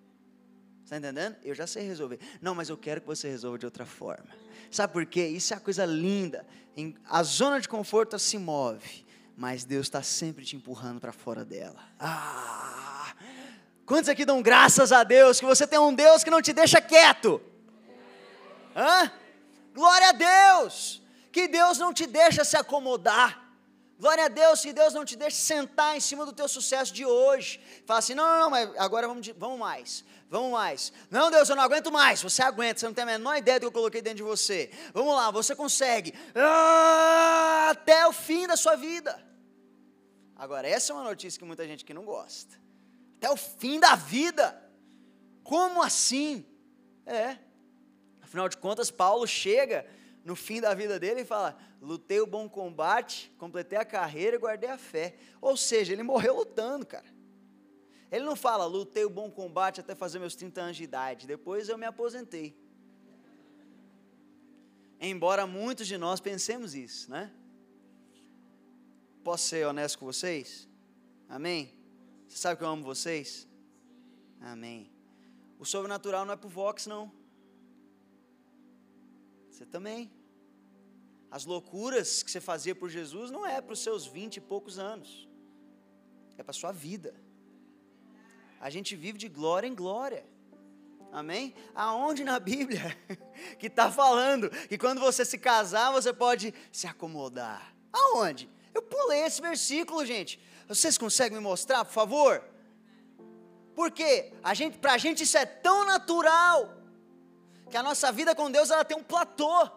Está entendendo? Eu já sei resolver. Não, mas eu quero que você resolva de outra forma. Sabe por quê? Isso é a coisa linda. A zona de conforto se move, mas Deus está sempre te empurrando para fora dela. Ah! Quantos aqui dão graças a Deus que você tem um Deus que não te deixa quieto? Hã? Glória a Deus! Que Deus não te deixa se acomodar. Glória a Deus que Deus não te deixa sentar em cima do teu sucesso de hoje. Fala assim, não, não, não, mas agora vamos, vamos mais. Vamos mais. Não, Deus, eu não aguento mais. Você aguenta, você não tem a menor ideia do que eu coloquei dentro de você. Vamos lá, você consegue. Ah, até o fim da sua vida. Agora, essa é uma notícia que muita gente que não gosta. Até o fim da vida. Como assim? É. Afinal de contas, Paulo chega no fim da vida dele e fala: lutei o bom combate, completei a carreira e guardei a fé. Ou seja, ele morreu lutando, cara. Ele não fala, lutei o bom combate até fazer meus 30 anos de idade, depois eu me aposentei. Embora muitos de nós pensemos isso, né? Posso ser honesto com vocês? Amém? Você sabe que eu amo vocês? Amém. O sobrenatural não é pro Vox, não. Você também. As loucuras que você fazia por Jesus não é para os seus vinte e poucos anos. É para sua vida. A gente vive de glória em glória. Amém? Aonde na Bíblia que está falando que quando você se casar você pode se acomodar? Aonde? Eu pulei esse versículo, gente. Vocês conseguem me mostrar, por favor? Porque a gente, para a gente isso é tão natural que a nossa vida com Deus ela tem um platô.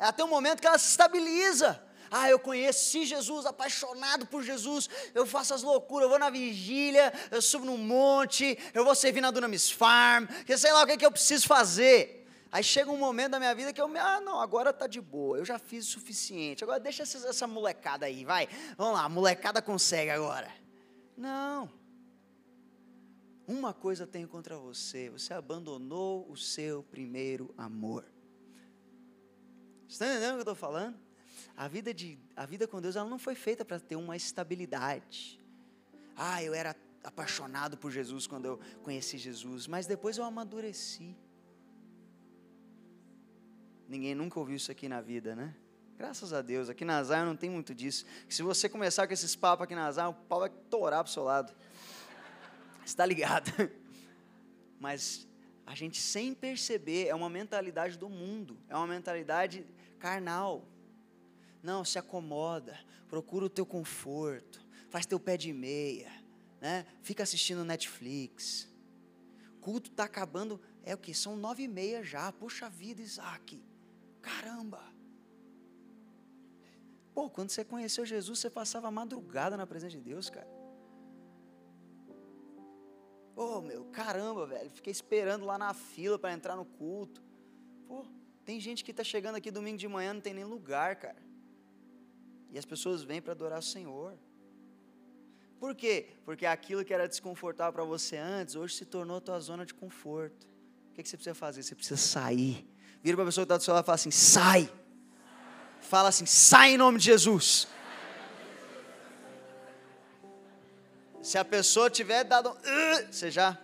Ela tem um momento que ela se estabiliza. Ah, eu conheci Jesus, apaixonado por Jesus. Eu faço as loucuras, eu vou na vigília, eu subo no monte, eu vou servir na Dunamis Farm, que sei lá o que, é que eu preciso fazer. Aí chega um momento da minha vida que eu me, ah, não, agora tá de boa, eu já fiz o suficiente. Agora deixa essa, essa molecada aí, vai. Vamos lá, a molecada consegue agora. Não. Uma coisa tenho contra você: você abandonou o seu primeiro amor. Está entendendo o que eu estou falando? A vida, de, a vida com Deus ela não foi feita para ter uma estabilidade. Ah, eu era apaixonado por Jesus quando eu conheci Jesus, mas depois eu amadureci. Ninguém nunca ouviu isso aqui na vida, né? Graças a Deus, aqui na Zion não tem muito disso. Se você começar com esses papos aqui na Zion, o pau vai torar para o seu lado. Está ligado? Mas a gente sem perceber é uma mentalidade do mundo, é uma mentalidade carnal. Não, se acomoda, procura o teu conforto, faz teu pé de meia, né? Fica assistindo Netflix. Culto está acabando, é o que? São nove e meia já. Puxa vida, Isaac. Caramba. Pô, quando você conheceu Jesus, você passava madrugada na presença de Deus, cara. Ô, oh, meu, caramba, velho. Fiquei esperando lá na fila para entrar no culto. Pô, tem gente que está chegando aqui domingo de manhã, não tem nem lugar, cara. E as pessoas vêm para adorar o Senhor. Por quê? Porque aquilo que era desconfortável para você antes, hoje se tornou tua zona de conforto. O que, que você precisa fazer? Você precisa sair. Vira para a pessoa que está do seu lado e fala assim: sai. Fala assim: sai em nome de Jesus. Se a pessoa tiver dado, uh, você já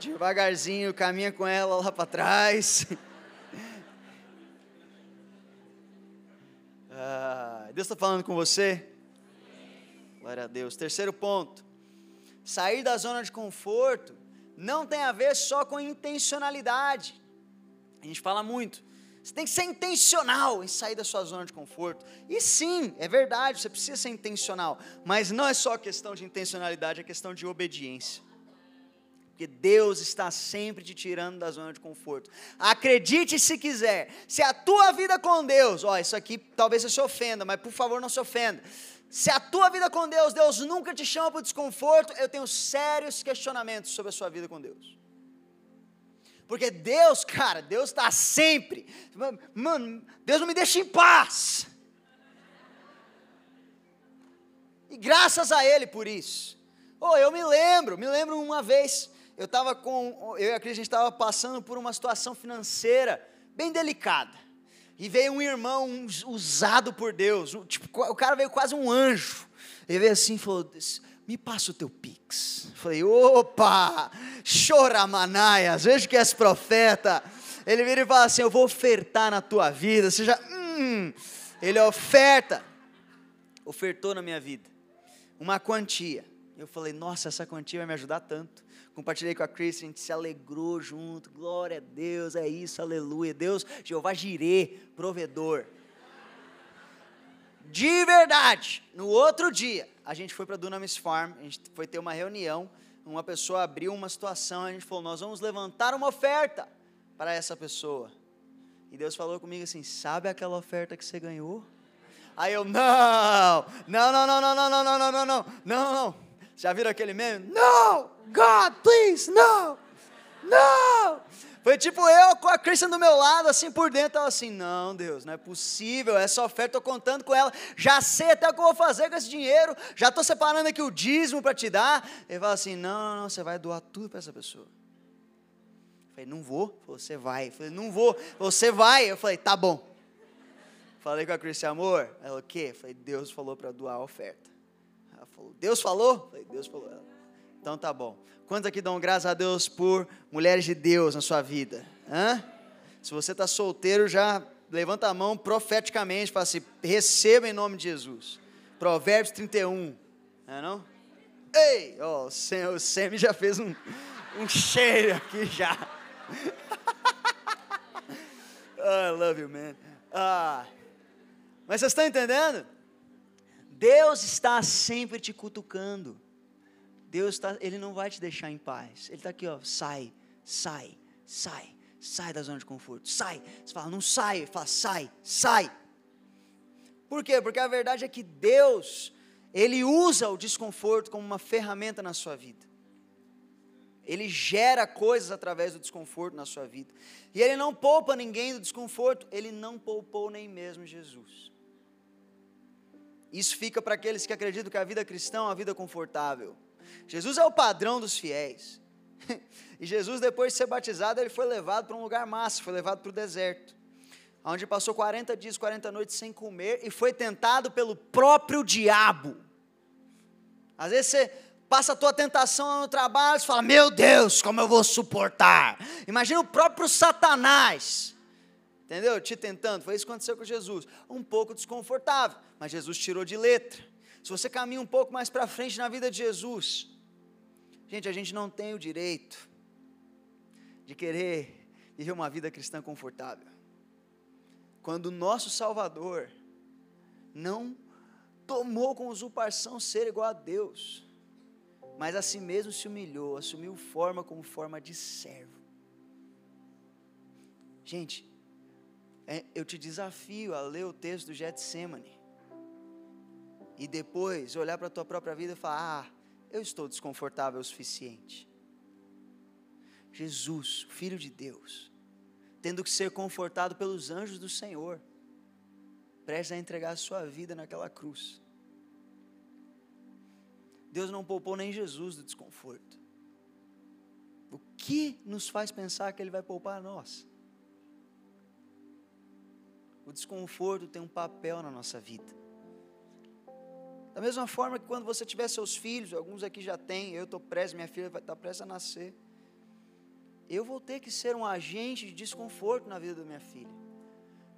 Devagarzinho, caminha com ela lá para trás. Ah, Deus está falando com você? Glória a Deus. Terceiro ponto. Sair da zona de conforto não tem a ver só com intencionalidade. A gente fala muito. Você tem que ser intencional em sair da sua zona de conforto. E sim, é verdade, você precisa ser intencional. Mas não é só questão de intencionalidade, é questão de obediência. Porque Deus está sempre te tirando da zona de conforto. Acredite se quiser. Se a tua vida com Deus, ó, isso aqui talvez você se ofenda, mas por favor não se ofenda. Se a tua vida com Deus, Deus nunca te chama para o desconforto, eu tenho sérios questionamentos sobre a sua vida com Deus. Porque Deus, cara, Deus está sempre. Mano, Deus não me deixa em paz. E graças a Ele por isso. Oh, eu me lembro, me lembro uma vez, eu estava com, eu e a Cris, a gente estava passando por uma situação financeira bem delicada. E veio um irmão usado por Deus, tipo, o cara veio quase um anjo. Ele veio assim e falou: Me passa o teu pix. Eu falei: opa, choramanaias, vejo que és profeta. Ele vira e fala assim: Eu vou ofertar na tua vida. Você já, hum, ele oferta. Ofertou na minha vida uma quantia. Eu falei: Nossa, essa quantia vai me ajudar tanto compartilhei com a Chris, a gente se alegrou junto, glória a Deus, é isso, aleluia. Deus, Jeová Jirê, provedor. De verdade, no outro dia, a gente foi para Dunamis Farm, a gente foi ter uma reunião, uma pessoa abriu uma situação, a gente falou, nós vamos levantar uma oferta para essa pessoa. E Deus falou comigo assim, sabe aquela oferta que você ganhou? Aí eu, não, não, não, não, não, não, não, não, não, não, não, não, não. Já viram aquele meme? Não! God, please, no, no. Foi tipo eu com a Christian do meu lado, assim por dentro, ela assim, não, Deus, não é possível, essa oferta, estou contando com ela, já sei até o que eu vou fazer com esse dinheiro, já estou separando aqui o dízimo para te dar. Ele fala assim, não, não, não, você vai doar tudo para essa pessoa. Eu falei, não vou. Você vai. Eu falei, não vou. Você vai. Eu falei, tá bom. Falei com a Christian, amor. Ela, o quê? Eu falei, Deus falou para doar a oferta. Ela falou, Deus falou? Eu falei, Deus falou. Ela, então tá bom. Quantos aqui dão graças a Deus por mulheres de Deus na sua vida? Hã? Se você está solteiro, já levanta a mão profeticamente, fala assim: receba em nome de Jesus. Provérbios 31. Não é não? Ei! Oh, o, Sam, o Sam já fez um, um cheiro aqui já. oh, I love you, man. Ah, mas vocês estão entendendo? Deus está sempre te cutucando. Deus tá, ele não vai te deixar em paz. Ele está aqui, ó, sai, sai, sai, sai da zona de conforto, sai. Você fala, não sai, ele fala, sai, sai. Por quê? Porque a verdade é que Deus, ele usa o desconforto como uma ferramenta na sua vida. Ele gera coisas através do desconforto na sua vida. E ele não poupa ninguém do desconforto, ele não poupou nem mesmo Jesus. Isso fica para aqueles que acreditam que a vida cristã é uma vida confortável. Jesus é o padrão dos fiéis. E Jesus, depois de ser batizado, ele foi levado para um lugar massa, foi levado para o deserto, onde passou 40 dias, 40 noites sem comer e foi tentado pelo próprio diabo. Às vezes você passa a tua tentação no trabalho, você fala: "Meu Deus, como eu vou suportar?". Imagina o próprio Satanás. Entendeu? Te tentando. Foi isso que aconteceu com Jesus. Um pouco desconfortável, mas Jesus tirou de letra. Se você caminha um pouco mais para frente na vida de Jesus, gente, a gente não tem o direito de querer viver uma vida cristã confortável. Quando o nosso Salvador não tomou com usurpação ser igual a Deus, mas a si mesmo se humilhou, assumiu forma como forma de servo. Gente, eu te desafio a ler o texto do Getsemane e depois olhar para a tua própria vida e falar: ah, eu estou desconfortável o suficiente. Jesus, Filho de Deus, tendo que ser confortado pelos anjos do Senhor, prestes a entregar a sua vida naquela cruz. Deus não poupou nem Jesus do desconforto. O que nos faz pensar que Ele vai poupar a nós? O desconforto tem um papel na nossa vida. Da mesma forma que quando você tiver seus filhos, alguns aqui já têm, eu estou prestes, minha filha vai estar prestes a nascer. eu vou ter que ser um agente de desconforto na vida da minha filha,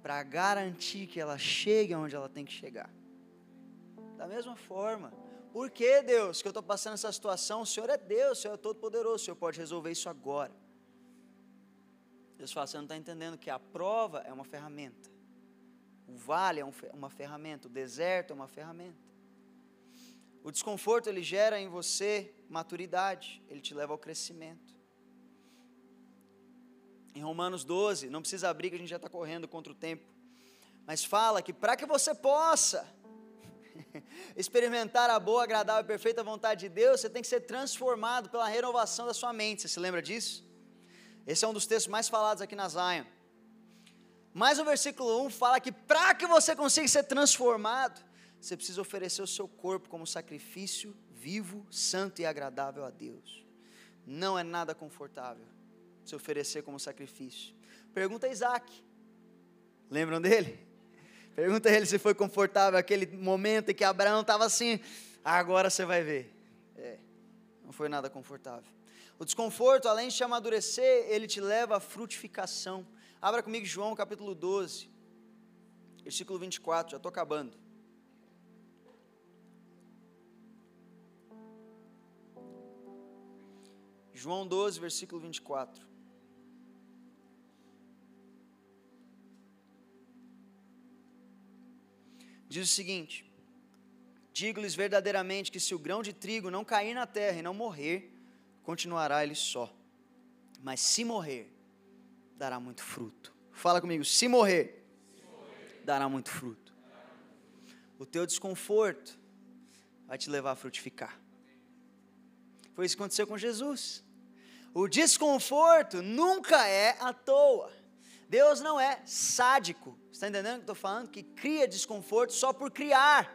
para garantir que ela chegue onde ela tem que chegar. Da mesma forma, por que Deus, que eu estou passando essa situação? O Senhor é Deus, o Senhor é todo-poderoso, o Senhor pode resolver isso agora. Deus fala, você não está entendendo que a prova é uma ferramenta, o vale é um, uma ferramenta, o deserto é uma ferramenta. O desconforto ele gera em você maturidade, ele te leva ao crescimento. Em Romanos 12, não precisa abrir que a gente já está correndo contra o tempo, mas fala que para que você possa experimentar a boa, agradável e perfeita vontade de Deus, você tem que ser transformado pela renovação da sua mente. Você se lembra disso? Esse é um dos textos mais falados aqui na Zion. Mas o versículo 1 fala que para que você consiga ser transformado, você precisa oferecer o seu corpo como sacrifício vivo, santo e agradável a Deus. Não é nada confortável se oferecer como sacrifício. Pergunta a Isaac. Lembram dele? Pergunta a ele se foi confortável aquele momento em que Abraão estava assim. Agora você vai ver. É, não foi nada confortável. O desconforto, além de te amadurecer, ele te leva à frutificação. Abra comigo João capítulo 12, versículo 24, já estou acabando. João 12, versículo 24. diz o seguinte: Digo-lhes verdadeiramente que se o grão de trigo não cair na terra e não morrer, continuará ele só. Mas se morrer, dará muito fruto. Fala comigo, se morrer, se morrer. dará muito fruto. O teu desconforto vai te levar a frutificar. Foi isso que aconteceu com Jesus. O desconforto nunca é à toa. Deus não é sádico. Está entendendo o que estou falando? Que cria desconforto só por criar.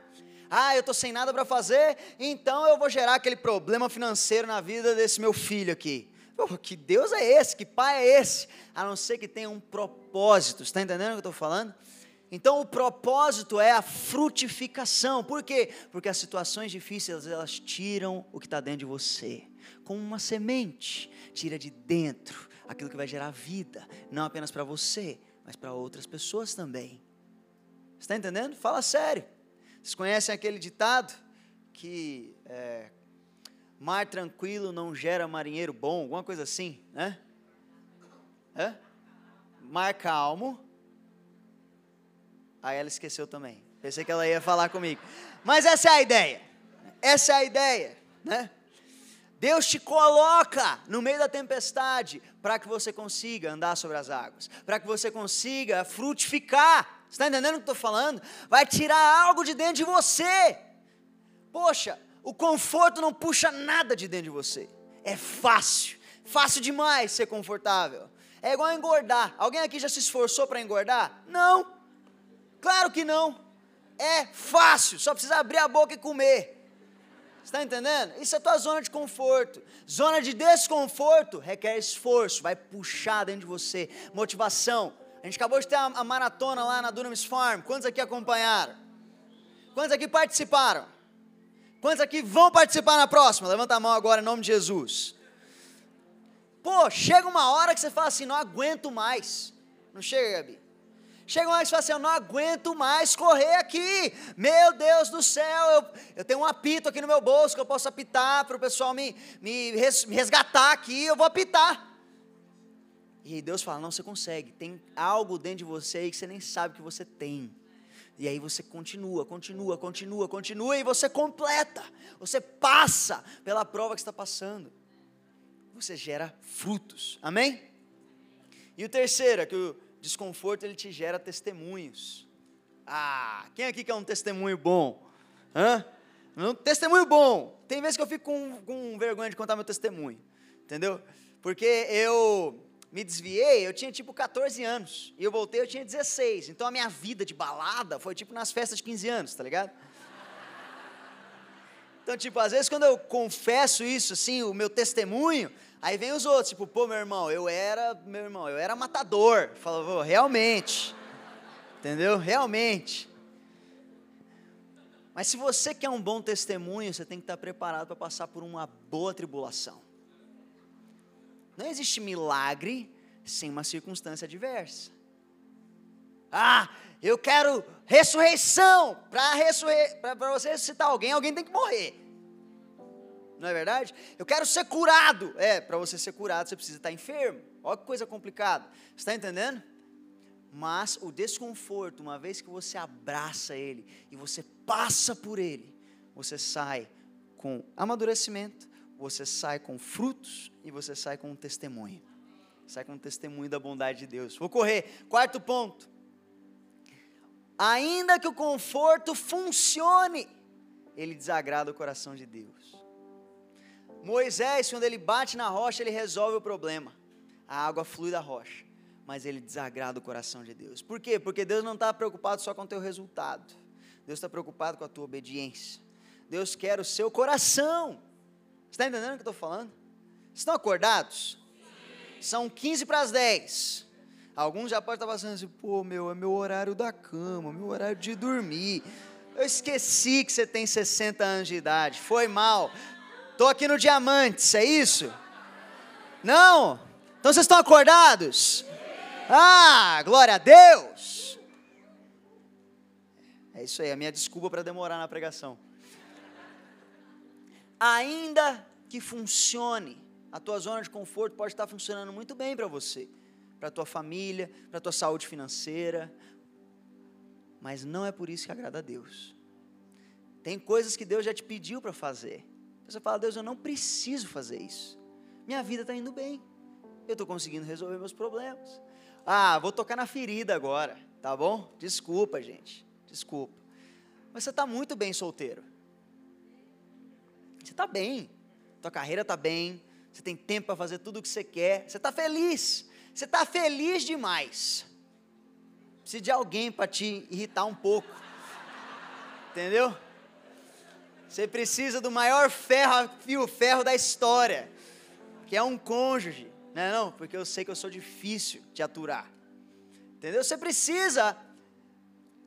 Ah, eu estou sem nada para fazer, então eu vou gerar aquele problema financeiro na vida desse meu filho aqui. Que Deus é esse? Que pai é esse? A não ser que tenha um propósito. Está entendendo o que eu estou falando? Então o propósito é a frutificação. Por quê? Porque as situações difíceis elas tiram o que está dentro de você, como uma semente, tira de dentro aquilo que vai gerar vida, não apenas para você, mas para outras pessoas também. Está entendendo? Fala sério. Vocês conhecem aquele ditado que é, mar tranquilo não gera marinheiro bom, alguma coisa assim, né? Mar calmo. Aí ela esqueceu também. Pensei que ela ia falar comigo. Mas essa é a ideia. Essa é a ideia, né? Deus te coloca no meio da tempestade para que você consiga andar sobre as águas, para que você consiga frutificar. Está entendendo o que estou falando? Vai tirar algo de dentro de você. Poxa, o conforto não puxa nada de dentro de você. É fácil, fácil demais ser confortável. É igual engordar. Alguém aqui já se esforçou para engordar? Não. Claro que não. É fácil, só precisa abrir a boca e comer está entendendo? Isso é tua zona de conforto. Zona de desconforto requer esforço, vai puxar dentro de você, motivação. A gente acabou de ter a, a maratona lá na Dunamis Farm. Quantos aqui acompanharam? Quantos aqui participaram? Quantos aqui vão participar na próxima? Levanta a mão agora em nome de Jesus. Pô, chega uma hora que você fala assim: não aguento mais. Não chega, Gabi? Chega uma hora que você fala assim: eu não aguento mais correr aqui. Meu Deus do céu, eu, eu tenho um apito aqui no meu bolso que eu posso apitar para o pessoal me, me, me resgatar aqui, eu vou apitar. E Deus fala: não, você consegue. Tem algo dentro de você aí que você nem sabe que você tem. E aí você continua, continua, continua, continua e você completa. Você passa pela prova que está passando. Você gera frutos. Amém? E o terceiro, é que o desconforto ele te gera testemunhos. Ah, quem aqui quer um testemunho bom? Hã? Um testemunho bom. Tem vezes que eu fico com, com vergonha de contar meu testemunho, entendeu? Porque eu me desviei, eu tinha tipo 14 anos, e eu voltei, eu tinha 16. Então a minha vida de balada foi tipo nas festas de 15 anos, tá ligado? Então, tipo, às vezes quando eu confesso isso, assim, o meu testemunho, Aí vem os outros, tipo, pô, meu irmão, eu era, meu irmão, eu era matador. Fala, realmente. Entendeu? Realmente. Mas se você quer um bom testemunho, você tem que estar preparado para passar por uma boa tribulação. Não existe milagre sem uma circunstância adversa. Ah, eu quero ressurreição. Para ressurre... você ressuscitar alguém, alguém tem que morrer. Não é verdade? Eu quero ser curado. É, para você ser curado, você precisa estar enfermo. Olha que coisa complicada. Está entendendo? Mas o desconforto, uma vez que você abraça ele e você passa por ele, você sai com amadurecimento, você sai com frutos e você sai com um testemunho. Sai com um testemunho da bondade de Deus. Vou correr. Quarto ponto. Ainda que o conforto funcione, ele desagrada o coração de Deus. Moisés, quando ele bate na rocha, ele resolve o problema. A água flui da rocha, mas ele desagrada o coração de Deus. Por quê? Porque Deus não está preocupado só com o teu resultado. Deus está preocupado com a tua obediência. Deus quer o seu coração. Está entendendo o que eu estou falando? Estão acordados? São 15 para as 10. Alguns já podem estar passando assim, pô, meu, é meu horário da cama, meu horário de dormir. Eu esqueci que você tem 60 anos de idade. Foi mal. Estou aqui no Diamantes, é isso? Não? Então vocês estão acordados? Ah, glória a Deus! É isso aí, a minha desculpa para demorar na pregação. Ainda que funcione, a tua zona de conforto pode estar funcionando muito bem para você, para a tua família, para a tua saúde financeira, mas não é por isso que agrada a Deus. Tem coisas que Deus já te pediu para fazer. Você fala, Deus, eu não preciso fazer isso. Minha vida está indo bem. Eu estou conseguindo resolver meus problemas. Ah, vou tocar na ferida agora, tá bom? Desculpa, gente. Desculpa. Mas você está muito bem solteiro. Você está bem. Tua carreira está bem você tem tempo para fazer tudo o que você quer, você está feliz, você está feliz demais. Precisa de alguém para te irritar um pouco, entendeu? Você precisa do maior ferro, fio ferro da história, que é um cônjuge, não é não? Porque eu sei que eu sou difícil de aturar, entendeu? Você precisa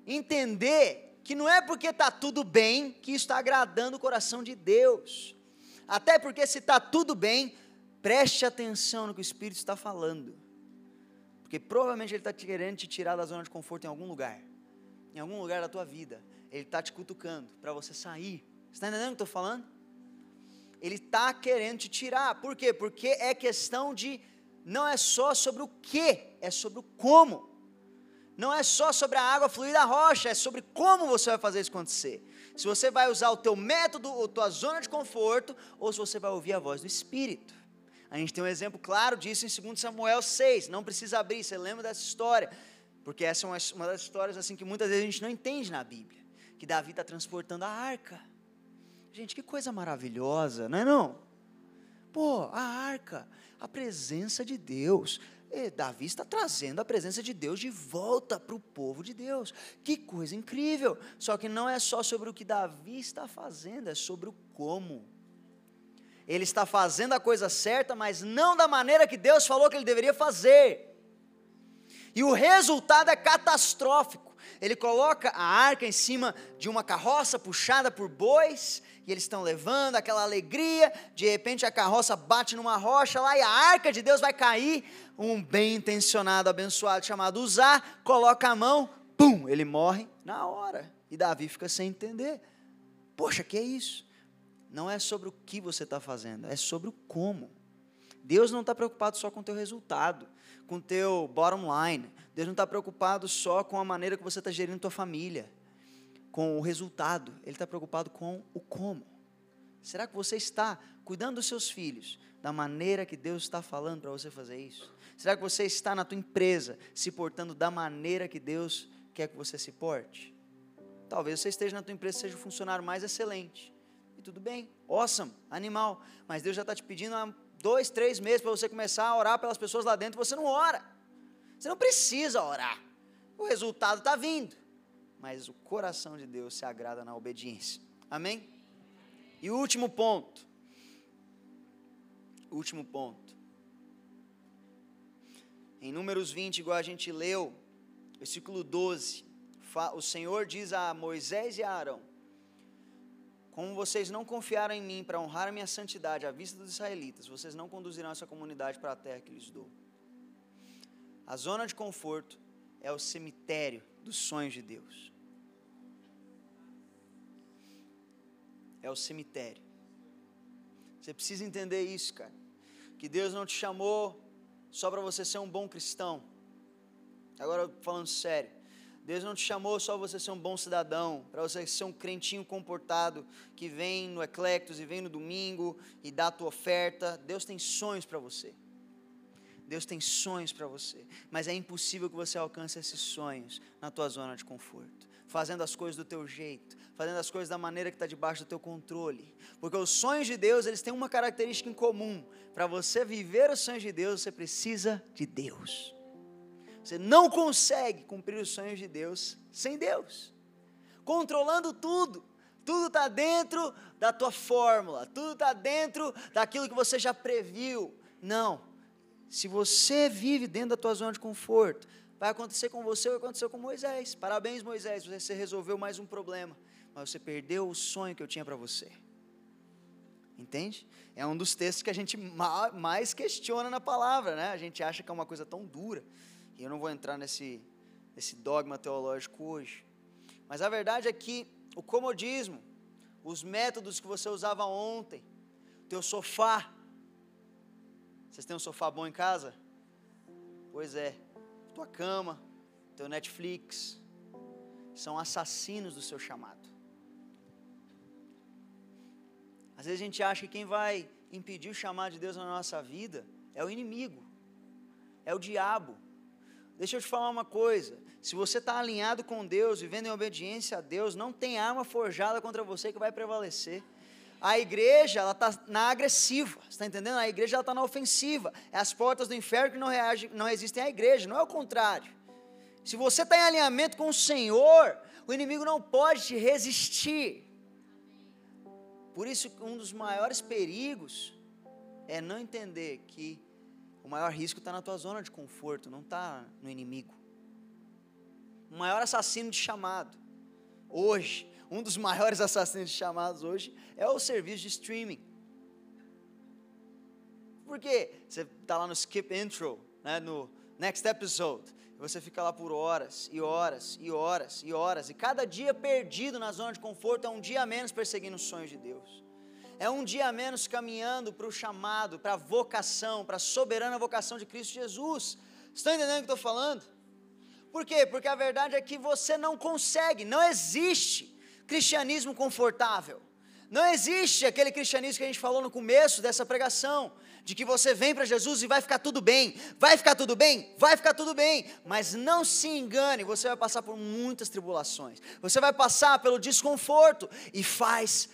entender que não é porque está tudo bem que está agradando o coração de Deus. Até porque se está tudo bem, preste atenção no que o Espírito está falando. Porque provavelmente ele está querendo te tirar da zona de conforto em algum lugar. Em algum lugar da tua vida. Ele está te cutucando para você sair. Você está entendendo o que eu estou falando? Ele está querendo te tirar. Por quê? Porque é questão de. Não é só sobre o que, é sobre o como. Não é só sobre a água fluir da rocha, é sobre como você vai fazer isso acontecer se você vai usar o teu método, ou tua zona de conforto, ou se você vai ouvir a voz do Espírito. A gente tem um exemplo claro disso em 2 Samuel 6, não precisa abrir, você lembra dessa história, porque essa é uma, uma das histórias assim que muitas vezes a gente não entende na Bíblia, que Davi está transportando a arca. Gente, que coisa maravilhosa, não é não? Pô, a arca, a presença de Deus, e Davi está trazendo a presença de Deus de volta para o povo de Deus. Que coisa incrível! Só que não é só sobre o que Davi está fazendo, é sobre o como. Ele está fazendo a coisa certa, mas não da maneira que Deus falou que ele deveria fazer. E o resultado é catastrófico. Ele coloca a arca em cima de uma carroça puxada por bois, e eles estão levando aquela alegria. De repente a carroça bate numa rocha lá e a arca de Deus vai cair. Um bem intencionado, abençoado chamado Uzá, coloca a mão, pum, ele morre na hora. E Davi fica sem entender. Poxa, que é isso? Não é sobre o que você está fazendo, é sobre o como. Deus não está preocupado só com o teu resultado, com o teu bottom line. Deus não está preocupado só com a maneira que você está gerindo tua família com o resultado, ele está preocupado com o como. Será que você está cuidando dos seus filhos da maneira que Deus está falando para você fazer isso? Será que você está na tua empresa se portando da maneira que Deus quer que você se porte? Talvez você esteja na tua empresa seja o funcionário mais excelente. E tudo bem, awesome, animal. Mas Deus já está te pedindo há dois, três meses para você começar a orar pelas pessoas lá dentro. Você não ora. Você não precisa orar. O resultado está vindo mas o coração de Deus se agrada na obediência. Amém? E último ponto. Último ponto. Em Números 20, igual a gente leu, versículo 12, o Senhor diz a Moisés e a Arão: como vocês não confiaram em mim para honrar a minha santidade à vista dos israelitas, vocês não conduzirão essa comunidade para a terra que lhes dou. A zona de conforto é o cemitério dos sonhos de Deus. É o cemitério. Você precisa entender isso, cara. Que Deus não te chamou só para você ser um bom cristão. Agora falando sério. Deus não te chamou só você ser um bom cidadão, para você ser um crentinho comportado que vem no Eclectos e vem no domingo e dá a tua oferta. Deus tem sonhos para você. Deus tem sonhos para você, mas é impossível que você alcance esses sonhos na tua zona de conforto, fazendo as coisas do teu jeito, fazendo as coisas da maneira que está debaixo do teu controle, porque os sonhos de Deus eles têm uma característica em comum. Para você viver os sonhos de Deus, você precisa de Deus. Você não consegue cumprir os sonhos de Deus sem Deus, controlando tudo. Tudo está dentro da tua fórmula, tudo está dentro daquilo que você já previu. Não. Se você vive dentro da tua zona de conforto, vai acontecer com você o que aconteceu com Moisés. Parabéns, Moisés, você resolveu mais um problema, mas você perdeu o sonho que eu tinha para você. Entende? É um dos textos que a gente mais questiona na palavra, né? A gente acha que é uma coisa tão dura. E eu não vou entrar nesse, nesse dogma teológico hoje. Mas a verdade é que o comodismo, os métodos que você usava ontem, teu sofá. Vocês têm um sofá bom em casa? Pois é. Tua cama, teu Netflix, são assassinos do seu chamado. Às vezes a gente acha que quem vai impedir o chamado de Deus na nossa vida é o inimigo, é o diabo, Deixa eu te falar uma coisa: se você está alinhado com Deus, vivendo em obediência a Deus, não tem arma forjada contra você que vai prevalecer. A igreja, ela está na agressiva, está entendendo? A igreja, está na ofensiva. É as portas do inferno que não, reagem, não resistem à igreja, não é o contrário. Se você está em alinhamento com o Senhor, o inimigo não pode te resistir. Por isso, um dos maiores perigos é não entender que o maior risco está na tua zona de conforto, não está no inimigo. O maior assassino de chamado, hoje, um dos maiores assassinos chamados hoje é o serviço de streaming. Por quê? Você está lá no skip intro, né, no next episode, e você fica lá por horas e horas e horas e horas, e cada dia perdido na zona de conforto é um dia a menos perseguindo os sonhos de Deus é um dia a menos caminhando para o chamado, para a vocação, para a soberana vocação de Cristo Jesus. Estão entendendo o que estou falando? Por quê? Porque a verdade é que você não consegue, não existe cristianismo confortável. Não existe aquele cristianismo que a gente falou no começo dessa pregação, de que você vem para Jesus e vai ficar tudo bem, vai ficar tudo bem, vai ficar tudo bem, mas não se engane, você vai passar por muitas tribulações, você vai passar pelo desconforto e faz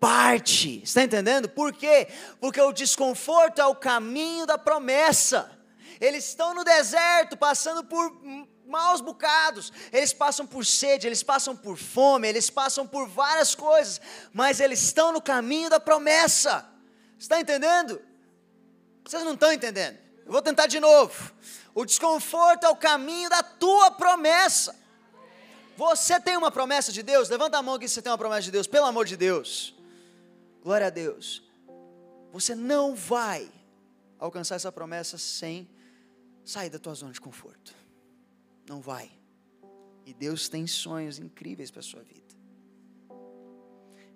parte. Está entendendo? Por quê? Porque o desconforto é o caminho da promessa. Eles estão no deserto, passando por maus bocados, eles passam por sede, eles passam por fome, eles passam por várias coisas, mas eles estão no caminho da promessa. Está entendendo? Vocês não estão entendendo. Eu vou tentar de novo. O desconforto é o caminho da tua promessa. Você tem uma promessa de Deus? Levanta a mão aqui se você tem uma promessa de Deus, pelo amor de Deus. Glória a Deus. Você não vai alcançar essa promessa sem sair da tua zona de conforto. Não vai. E Deus tem sonhos incríveis para a sua vida.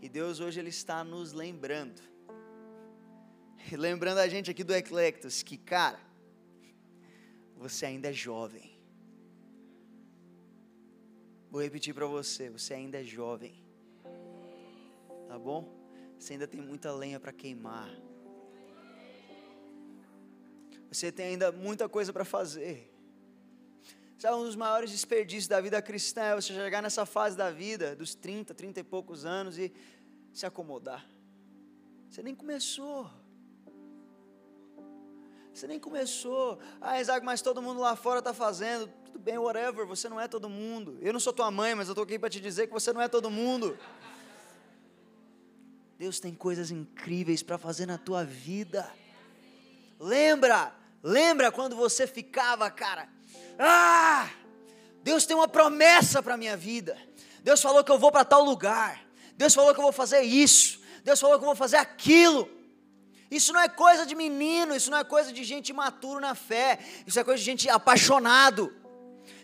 E Deus hoje Ele está nos lembrando. Lembrando a gente aqui do Eclectus que, cara, você ainda é jovem. Vou repetir para você, você ainda é jovem. Tá bom? Você ainda tem muita lenha para queimar. Você tem ainda muita coisa para fazer. Sabe, um dos maiores desperdícios da vida cristã é você chegar nessa fase da vida, dos 30, 30 e poucos anos, e se acomodar. Você nem começou. Você nem começou. Ah, Isaac, mas todo mundo lá fora está fazendo. Tudo bem, whatever, você não é todo mundo. Eu não sou tua mãe, mas eu estou aqui para te dizer que você não é todo mundo. Deus tem coisas incríveis para fazer na tua vida. Lembra, lembra quando você ficava, cara, ah, Deus tem uma promessa para minha vida. Deus falou que eu vou para tal lugar. Deus falou que eu vou fazer isso. Deus falou que eu vou fazer aquilo. Isso não é coisa de menino, isso não é coisa de gente imaturo na fé, isso é coisa de gente apaixonado.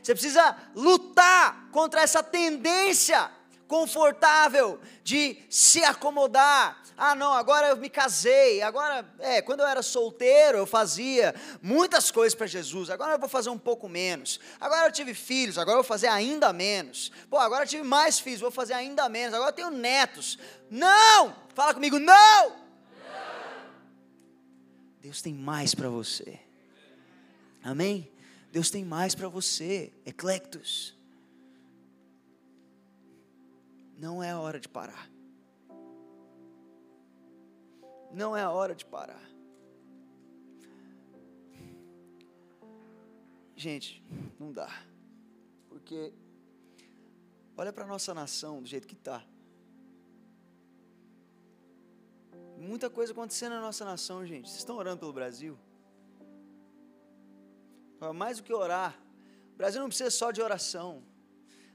Você precisa lutar contra essa tendência confortável de se acomodar. Ah, não, agora eu me casei. Agora, é, quando eu era solteiro, eu fazia muitas coisas para Jesus. Agora eu vou fazer um pouco menos. Agora eu tive filhos, agora eu vou fazer ainda menos. Pô, agora eu tive mais filhos, vou fazer ainda menos. Agora eu tenho netos. Não! Fala comigo, não! Deus tem mais para você. Amém? Deus tem mais para você. Eclectus. Não é a hora de parar. Não é a hora de parar. Gente, não dá. Porque olha para a nossa nação do jeito que está. Muita coisa acontecendo na nossa nação, gente. Vocês estão orando pelo Brasil? Mais do que orar, o Brasil não precisa só de oração.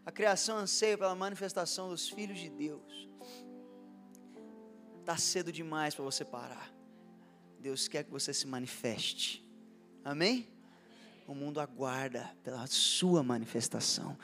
A criação anseia pela manifestação dos filhos de Deus. Está cedo demais para você parar. Deus quer que você se manifeste. Amém? O mundo aguarda pela sua manifestação.